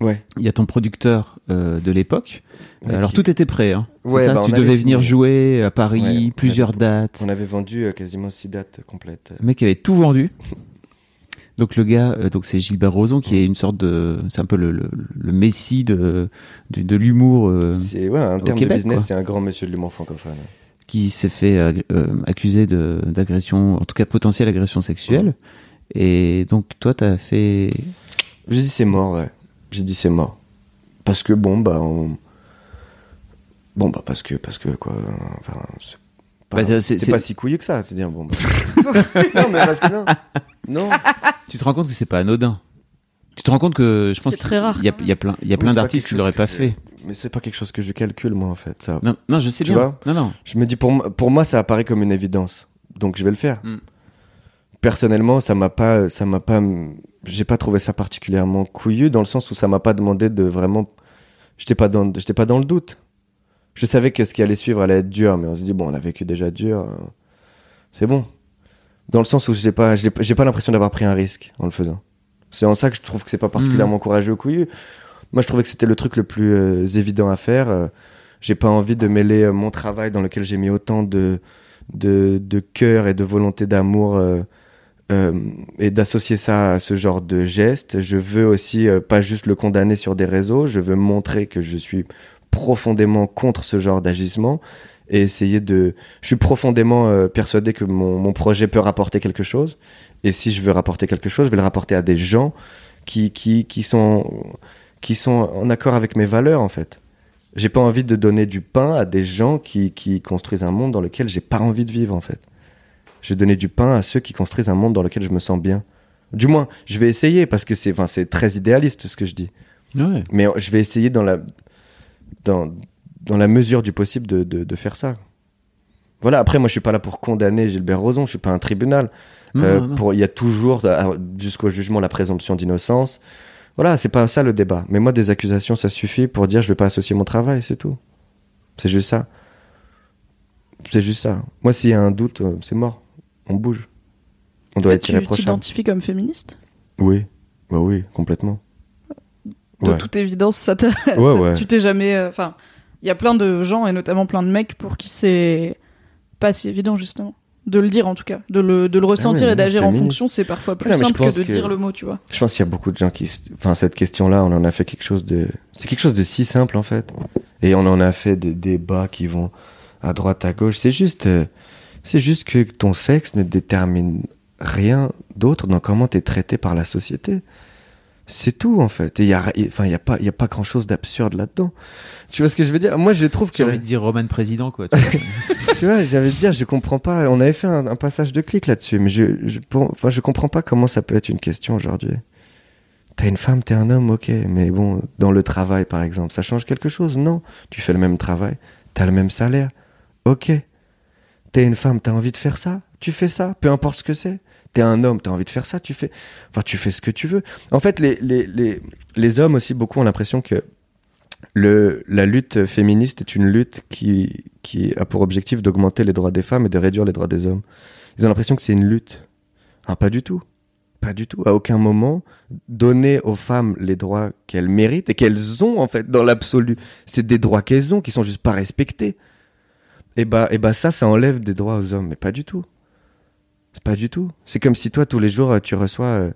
Ouais. il y a ton producteur euh, de l'époque. Ouais, Alors qui- tout était prêt. Hein. Ouais, ça bah, tu devais venir signé. jouer à Paris, plusieurs avait- dates. On avait vendu euh, quasiment six dates complètes. Le mec avait tout vendu. Donc le gars, euh, donc c'est Gilbert Rozon qui est une sorte de, c'est un peu le, le, le messie de de, de l'humour C'est ouais, en termes de business, c'est un grand monsieur de l'humour francophone. qui s'est fait accuser de d'agression, en tout cas potentielle agression sexuelle. Et donc toi t'as fait, J'ai dit c'est mort, ouais. J'ai dit c'est mort. Parce que bon, bah, on... Bon, bah, parce que, parce que, quoi. Enfin, c'est pas, Bah, c'est- c'est- c'est pas si couillu que ça. C'est dire, bon, bah... (laughs) non, mais parce que non. Non. tu te rends compte que c'est pas anodin. Tu te rends compte que je pense C'est très rare, Il y y a plein, il y a plein d'artistes qui l'auraient pas fait. Mais c'est pas quelque chose que je calcule, moi, en fait. Ça. Non, non, je sais Tu bien. vois non, non. Je me dis, pour, moi- pour moi, ça apparaît comme une évidence. Donc, je vais le faire. Mm. Personnellement, ça m'a pas, ça m'a pas, j'ai pas trouvé ça particulièrement couillu dans le sens où ça m'a pas demandé de vraiment, j'étais pas dans, j'étais pas dans le doute. Je savais que ce qui allait suivre allait être dur, mais on se dit, bon, on a vécu déjà dur, euh, c'est bon. Dans le sens où j'ai pas, j'ai pas l'impression d'avoir pris un risque en le faisant. C'est en ça que je trouve que c'est pas particulièrement courageux ou couillu. Moi, je trouvais que c'était le truc le plus euh, évident à faire. Euh, j'ai pas envie de mêler euh, mon travail dans lequel j'ai mis autant de, de, de cœur et de volonté d'amour et d'associer ça à ce genre de geste. Je veux aussi euh, pas juste le condamner sur des réseaux, je veux montrer que je suis profondément contre ce genre d'agissement et essayer de... Je suis profondément euh, persuadé que mon, mon projet peut rapporter quelque chose et si je veux rapporter quelque chose, je vais le rapporter à des gens qui, qui, qui, sont, qui sont en accord avec mes valeurs en fait. J'ai pas envie de donner du pain à des gens qui, qui construisent un monde dans lequel j'ai pas envie de vivre, en fait. Je vais donner du pain à ceux qui construisent un monde dans lequel je me sens bien. Du moins, je vais essayer parce que c'est, enfin, c'est très idéaliste ce que je dis. Ouais. Mais je vais essayer dans la, dans, dans la mesure du possible de, de, de faire ça. Voilà, après, moi, je suis pas là pour condamner Gilbert Rozon, je suis pas un tribunal. Euh, Il y a toujours, jusqu'au jugement, la présomption d'innocence. Voilà, c'est pas ça le débat. Mais moi, des accusations, ça suffit pour dire je vais pas associer mon travail, c'est tout. C'est juste ça. C'est juste ça. Moi, s'il y a un doute, euh, c'est mort. On bouge. On doit être tu irréprochable. t'identifies comme féministe? Oui, bah oui, complètement. De Ouais. toute évidence, ça Ouais, (laughs) ouais. Tu t'es jamais. euh, Enfin, il y a plein de gens et notamment plein de mecs pour qui c'est pas si évident justement de le dire en tout cas, de le, de le ressentir Ah ouais, et d'agir en fonction, c'est parfois plus mais je simple que de que- dire le mot, tu vois. Je pense qu'il y a beaucoup de gens qui. Enfin, cette question-là, on en a fait quelque chose de. C'est quelque chose de si simple, en fait. Et on en a fait des débats qui vont à droite, à gauche. C'est juste. C'est juste que ton sexe ne détermine rien d'autre dans comment tu es traité par la société. C'est tout, en fait. Il y a, enfin, il y a pas, il y a pas grand-chose d'absurde là-dedans. Tu vois ce que je veux dire? Moi, je trouve que. J'ai envie de dire Roman président, quoi. tu (laughs) vois. vois, j'avais de dire, je comprends pas. On avait fait un, un passage de clic là-dessus, mais je, je, pour- enfin, je comprends pas comment ça peut être une question aujourd'hui. T'es une femme, t'es un homme, ok, mais bon, dans le travail par exemple, ça change quelque chose? Non, tu fais le même travail, t'as le même salaire, ok. T'es une femme, t'as envie de faire ça, tu fais ça, peu importe ce que c'est. T'es un homme, t'as envie de faire ça, tu fais, enfin, tu fais ce que tu veux. En fait, les, les, les, les hommes aussi, beaucoup ont l'impression que le, la lutte féministe est une lutte qui, qui a pour objectif d'augmenter les droits des femmes et de réduire les droits des hommes. Ils ont l'impression que c'est une lutte. Ah, pas du tout. Pas du tout. À aucun moment, donner aux femmes les droits qu'elles méritent et qu'elles ont, en fait, dans l'absolu. C'est des droits qu'elles ont qui sont juste pas respectés. Et bah, et bah, ça, ça enlève des droits aux hommes. Mais pas du tout. C'est pas du tout. C'est comme si toi, tous les jours, euh, tu reçois euh,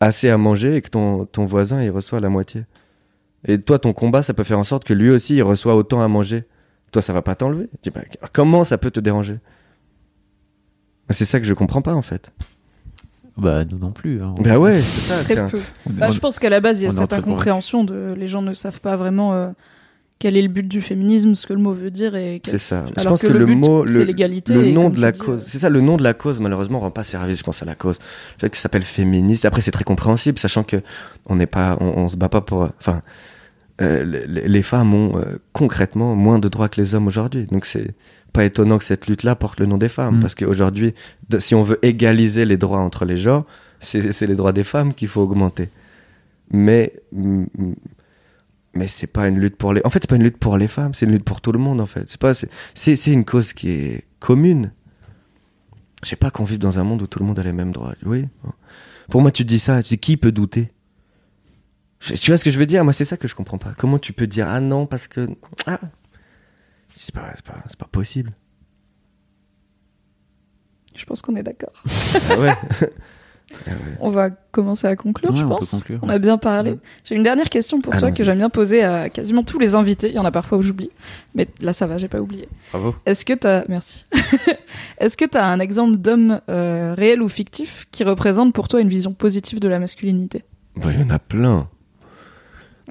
assez à manger et que ton, ton voisin, il reçoit la moitié. Et toi, ton combat, ça peut faire en sorte que lui aussi, il reçoit autant à manger. Toi, ça va pas t'enlever. Bah, comment ça peut te déranger? C'est ça que je comprends pas, en fait. bah, nous non plus. hein. Bah ouais, c'est ça. Très peu. Bah, je pense qu'à la base, il y a cette incompréhension de les gens ne savent pas vraiment euh, quel est le but du féminisme, ce que le mot veut dire et quel- C'est ça. je pense que que, le but, mot, c'est le, l'égalité le nom de la dis, cause, euh, c'est ça, le nom de la cause, malheureusement, rend pas service, je pense, à la cause. Le fait que ça s'appelle féministe. Après, c'est très compréhensible, sachant que on n'est pas, on, on se bat pas pour, enfin, euh, les, les femmes ont euh, concrètement moins de droits que les hommes aujourd'hui. Donc c'est pas étonnant que cette lutte-là porte le nom des femmes, Mm. parce qu'aujourd'hui, de- si on veut égaliser les droits entre les genres, c'est c'est les droits des femmes qu'il faut augmenter. Mais mm, mm, mais c'est pas une lutte pour les. En fait, c'est pas une lutte pour les femmes, c'est une lutte pour tout le monde. En fait, c'est pas. c'est- C'est une cause qui est commune. Je sais pas qu'on vive dans un monde où tout le monde a les mêmes droits. Oui. Pour moi, tu dis ça, tu dis qui peut douter? Je- Tu vois ce que je veux dire? Moi, c'est ça que je comprends pas. Comment tu peux dire ah non parce que ah c'est pas c'est pas c'est pas possible. Je pense qu'on est d'accord. Ah ouais. (laughs) On va commencer à conclure, Ouais, je on pense. conclure, on a bien parlé. Ouais. J'ai une dernière question pour toi que j'aime bien poser à quasiment tous les invités. Il y en a parfois où j'oublie, mais là ça va, j'ai pas oublié. Bravo. Est-ce que t'as, merci. (laughs) Est-ce que t'as un exemple d'homme euh, réel ou fictif qui représente pour toi une vision positive de la masculinité? Bah, il y en a plein.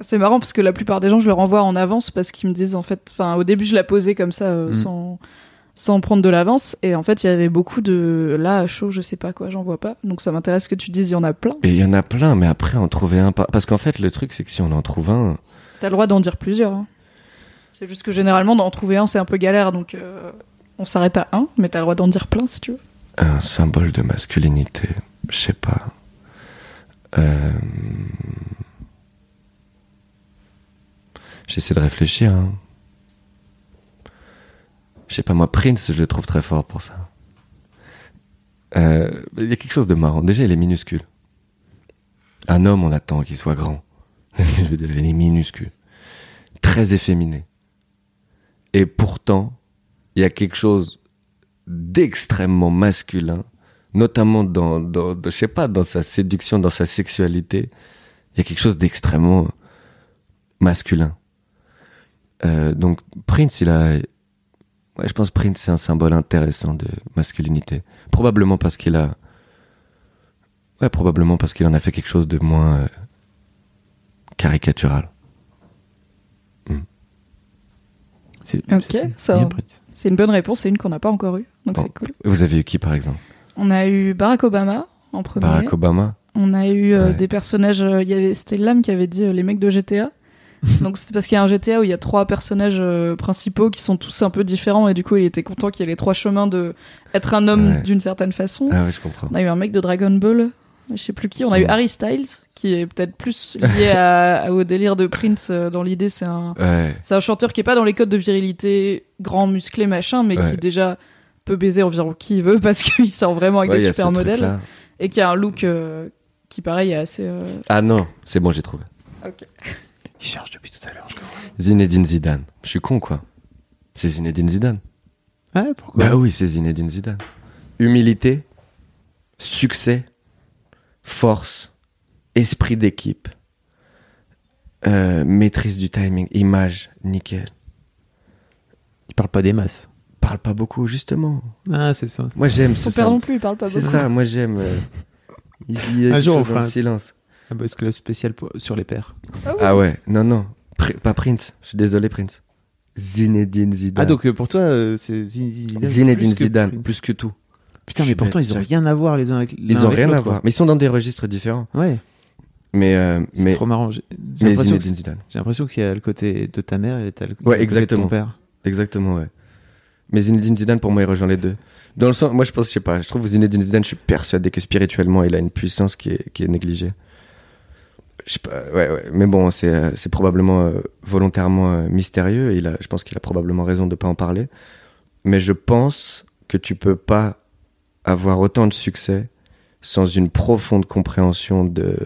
C'est marrant parce que la plupart des gens, je leur envoie en avance parce qu'ils me disent en fait, enfin au début je la posais comme ça euh, Mm. sans sans prendre de l'avance et en fait il y avait beaucoup de là à chaud, je sais pas quoi, j'en vois pas. Donc ça m'intéresse que tu dises il y en a plein. Et il y en a plein, mais après en trouver un pas. Parce qu'en fait, le truc, c'est que si on en trouve un, T'as le droit d'en dire plusieurs. hein. C'est juste que généralement d'en trouver un c'est un peu galère donc euh, on s'arrête à un, mais t'as le droit d'en dire plein si tu veux. un symbole de masculinité, je sais pas. Euh... J'essaie de réfléchir. hein. Je sais pas, moi, Prince, je le trouve très fort pour ça. Euh, Il y a quelque chose de marrant. Déjà, il est minuscule. Un homme, on attend qu'il soit grand. (laughs) Je veux il est minuscule. Très efféminé. Et pourtant, il y a quelque chose d'extrêmement masculin, notamment dans, dans, dans- je sais pas, dans sa séduction, dans sa sexualité. Il y a quelque chose d'extrêmement masculin. Euh, donc Prince, il a, ouais, je pense Prince c'est un symbole intéressant de masculinité. Probablement parce qu'il a, ouais, probablement parce qu'il en a fait quelque chose de moins euh, caricatural. Hmm. C'est- Ok, ça-. C'est une bonne réponse, c'est une qu'on n'a pas encore eue, donc Bon. c'est cool. Vous avez eu qui par exemple? On a eu Barack Obama en premier. Barack Obama? On a eu euh, Ouais. des personnages. euh, Il y avait c'était Lam qui avait dit euh, les mecs de GTA. Donc c'était parce qu'il y a un GTA où il y a trois personnages euh, principaux qui sont tous un peu différents et du coup il était content qu'il y ait les trois chemins de être un homme Ouais. d'une certaine façon. Ah ouais, je comprends. On a eu un mec de Dragon Ball, je sais plus qui. On a eu. Harry Styles qui est peut-être plus lié à- au délire de Prince. euh, Dans l'idée c'est un Ouais. c'est un chanteur qui est pas dans les codes de virilité grand musclé machin mais qui déjà peut baiser environ qui il veut (laughs) parce qu'il sort vraiment avec des super modèles et qui a un look euh, qui pareil est assez euh, Ah non, c'est bon, j'ai trouvé. Il cherche depuis tout à l'heure. je le vois. Zinedine Zidane. Je suis con quoi. C'est Zinedine Zidane. Ouais, pourquoi Bah oui, c'est Zinedine Zidane. Humilité, succès, force, esprit d'équipe, euh, maîtrise du timing, image, nickel. Il parle pas des masses. Parle pas beaucoup, justement. Ah, c'est ça. Moi j'aime ce Son père non plus, il parle pas C'est beaucoup. ça, moi j'aime. euh, il dit Un quelque jour, on fera un- silence. Un boys club spécial pour- sur les pères. Ah ouais, non, non. Pr- pas Prince. Je suis désolé, Prince. Zinedine Zidane. Ah, donc euh, pour toi, euh, c'est Zinedine Zidane. Zinedine plus que Zidane, Prince. plus que tout. Putain, mais pourtant, ils ont rien à voir les uns avec l'un Ils ont rien à voir. Mais ils sont dans des registres différents. Ouais, Mais, euh, c'est mais, trop marrant. J'ai l'impression que Zinedine c'est- Zidane. j'ai l'impression qu'il y a le côté de ta mère et t'as le côté de exactement. ton père. Exactement, ouais. Mais Zinedine Zidane, pour moi, il rejoint les deux. Dans le sens, moi, je pense, je sais pas, je trouve que Zinedine Zidane, je suis persuadé que spirituellement, il a une puissance qui est, qui est négligée. Mais bon, c'est, euh, probablement euh, volontairement euh, mystérieux. Je pense qu'il a probablement raison de pas en parler. Mais je pense que tu peux pas avoir autant de succès sans une profonde compréhension de,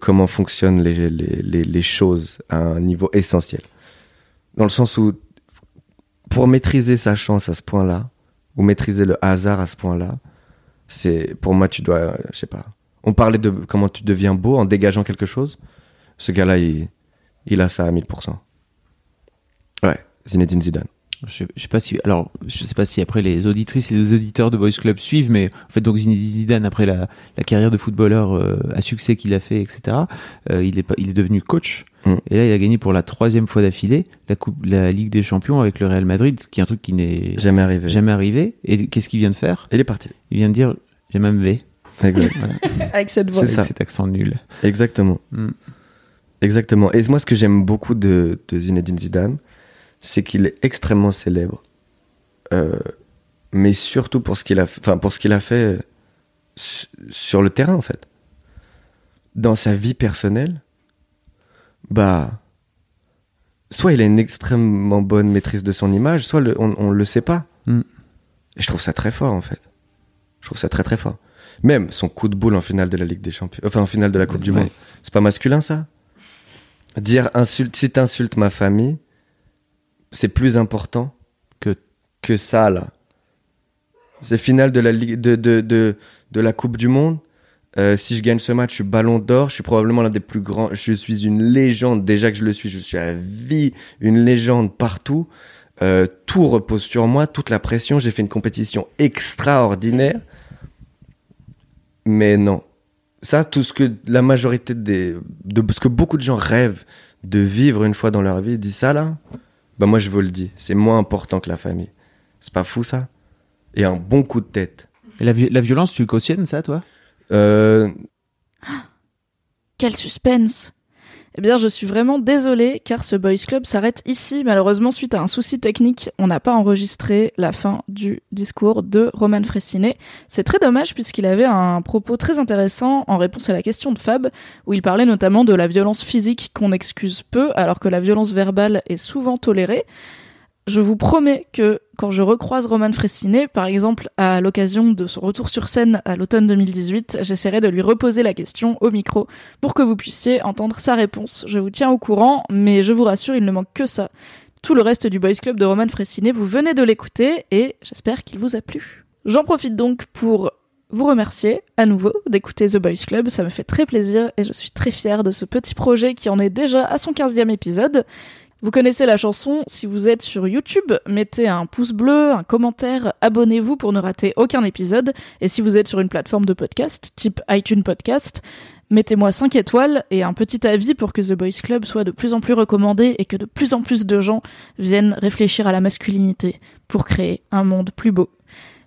comment fonctionnent les, les, choses à un niveau essentiel. Dans le sens où, pour maîtriser sa chance à ce point-là, ou maîtriser le hasard à ce point-là, c'est, pour moi, tu dois, je sais pas. On parlait de comment tu deviens beau en dégageant quelque chose. Ce gars-là, il, il a ça à 1000%. Ouais, Zinedine Zidane. Je je sais pas si, alors, je sais pas si après les auditrices et les auditeurs de Boys Club suivent, mais en fait, donc Zinedine Zidane, après la, la carrière de footballeur euh, à succès qu'il a fait, etc., euh, il, est pas, il est devenu coach. Mm. Et là, il a gagné pour la troisième fois d'affilée la, coupe, la Ligue des Champions avec le Real Madrid, ce qui est un truc qui n'est Jamais arrivé. jamais arrivé. Et qu'est-ce qu'il vient de faire? Il est parti. Il vient de dire J'ai même V, Exact. (laughs) Avec cette voix. C'est avec ça. cet accent nul. Exactement. Mm. Exactement. Et moi, ce que j'aime beaucoup de, de Zinedine Zidane, c'est qu'il est extrêmement célèbre. Euh, mais surtout pour ce qu'il a, enfin, pour ce qu'il a fait euh, su- sur le terrain, en fait. Dans sa vie personnelle, bah, soit il a une extrêmement bonne maîtrise de son image, soit le- on, on le sait pas. Mm. Et je trouve ça très fort, en fait. Je trouve ça très très fort. Même son coup de boule en finale de la Ligue des Champions, enfin en finale de la Coupe du. Monde, c'est pas masculin ça? Dire insulte, si t'insultes ma famille, c'est plus important Que- que ça là. C'est finale de la Ligue de, de, de, de la Coupe du Monde. Euh, si je gagne ce match, je suis ballon d'or. Je suis probablement l'un des plus grands. Je suis une légende. Déjà que je le suis, je suis à vie une légende partout. Euh, tout repose sur moi, toute la pression. J'ai fait une compétition extraordinaire. Mais non. Ça, tout ce que la majorité des. De, ce que beaucoup de gens rêvent de vivre une fois dans leur vie, dit ça là. Bah, moi, je vous le dis. C'est moins important que la famille. C'est pas fou, ça Et un bon coup de tête. Et la, la violence, tu cautionnes ça, toi? Euh, Quel suspense Eh bien, je suis vraiment désolée car ce Boys Club s'arrête ici. Malheureusement, suite à un souci technique, on n'a pas enregistré la fin du discours de Roman Fressinet. C'est très dommage puisqu'il avait un propos très intéressant en réponse à la question de Fab, où il parlait notamment de la violence physique qu'on excuse peu alors que la violence verbale est souvent tolérée. Je vous promets que quand je recroise Roman Fressinet, par exemple à l'occasion de son retour sur scène à l'automne 2018, j'essaierai de lui reposer la question au micro pour que vous puissiez entendre sa réponse. Je vous tiens au courant, mais je vous rassure, il ne manque que ça. Tout le reste du Boys Club de Roman Fressinet, vous venez de l'écouter et j'espère qu'il vous a plu. J'en profite donc pour vous remercier à nouveau d'écouter The Boys Club, ça me fait très plaisir et je suis très fière de ce petit projet qui en est déjà à son 15e épisode. Vous connaissez la chanson, si vous êtes sur YouTube, mettez un pouce bleu, un commentaire, abonnez-vous pour ne rater aucun épisode, et si vous êtes sur une plateforme de podcast, type iTunes Podcast, Mettez-moi 5 étoiles et un petit avis pour que The Boys Club soit de plus en plus recommandé et que de plus en plus de gens viennent réfléchir à la masculinité pour créer un monde plus beau.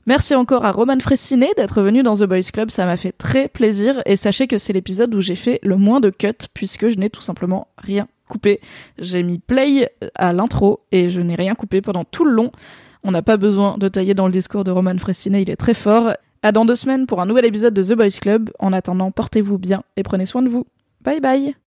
Merci encore à Roman Fressinet d'être venu dans The Boys Club, ça m'a fait très plaisir et sachez que c'est l'épisode où j'ai fait le moins de cuts puisque je n'ai tout simplement rien coupé. J'ai mis play à l'intro et je n'ai rien coupé pendant tout le long. On n'a pas besoin de tailler dans le discours de Roman Fressinet, il est très fort. À dans deux semaines pour un nouvel épisode de The Boys Club. En attendant, portez-vous bien et prenez soin de vous. Bye bye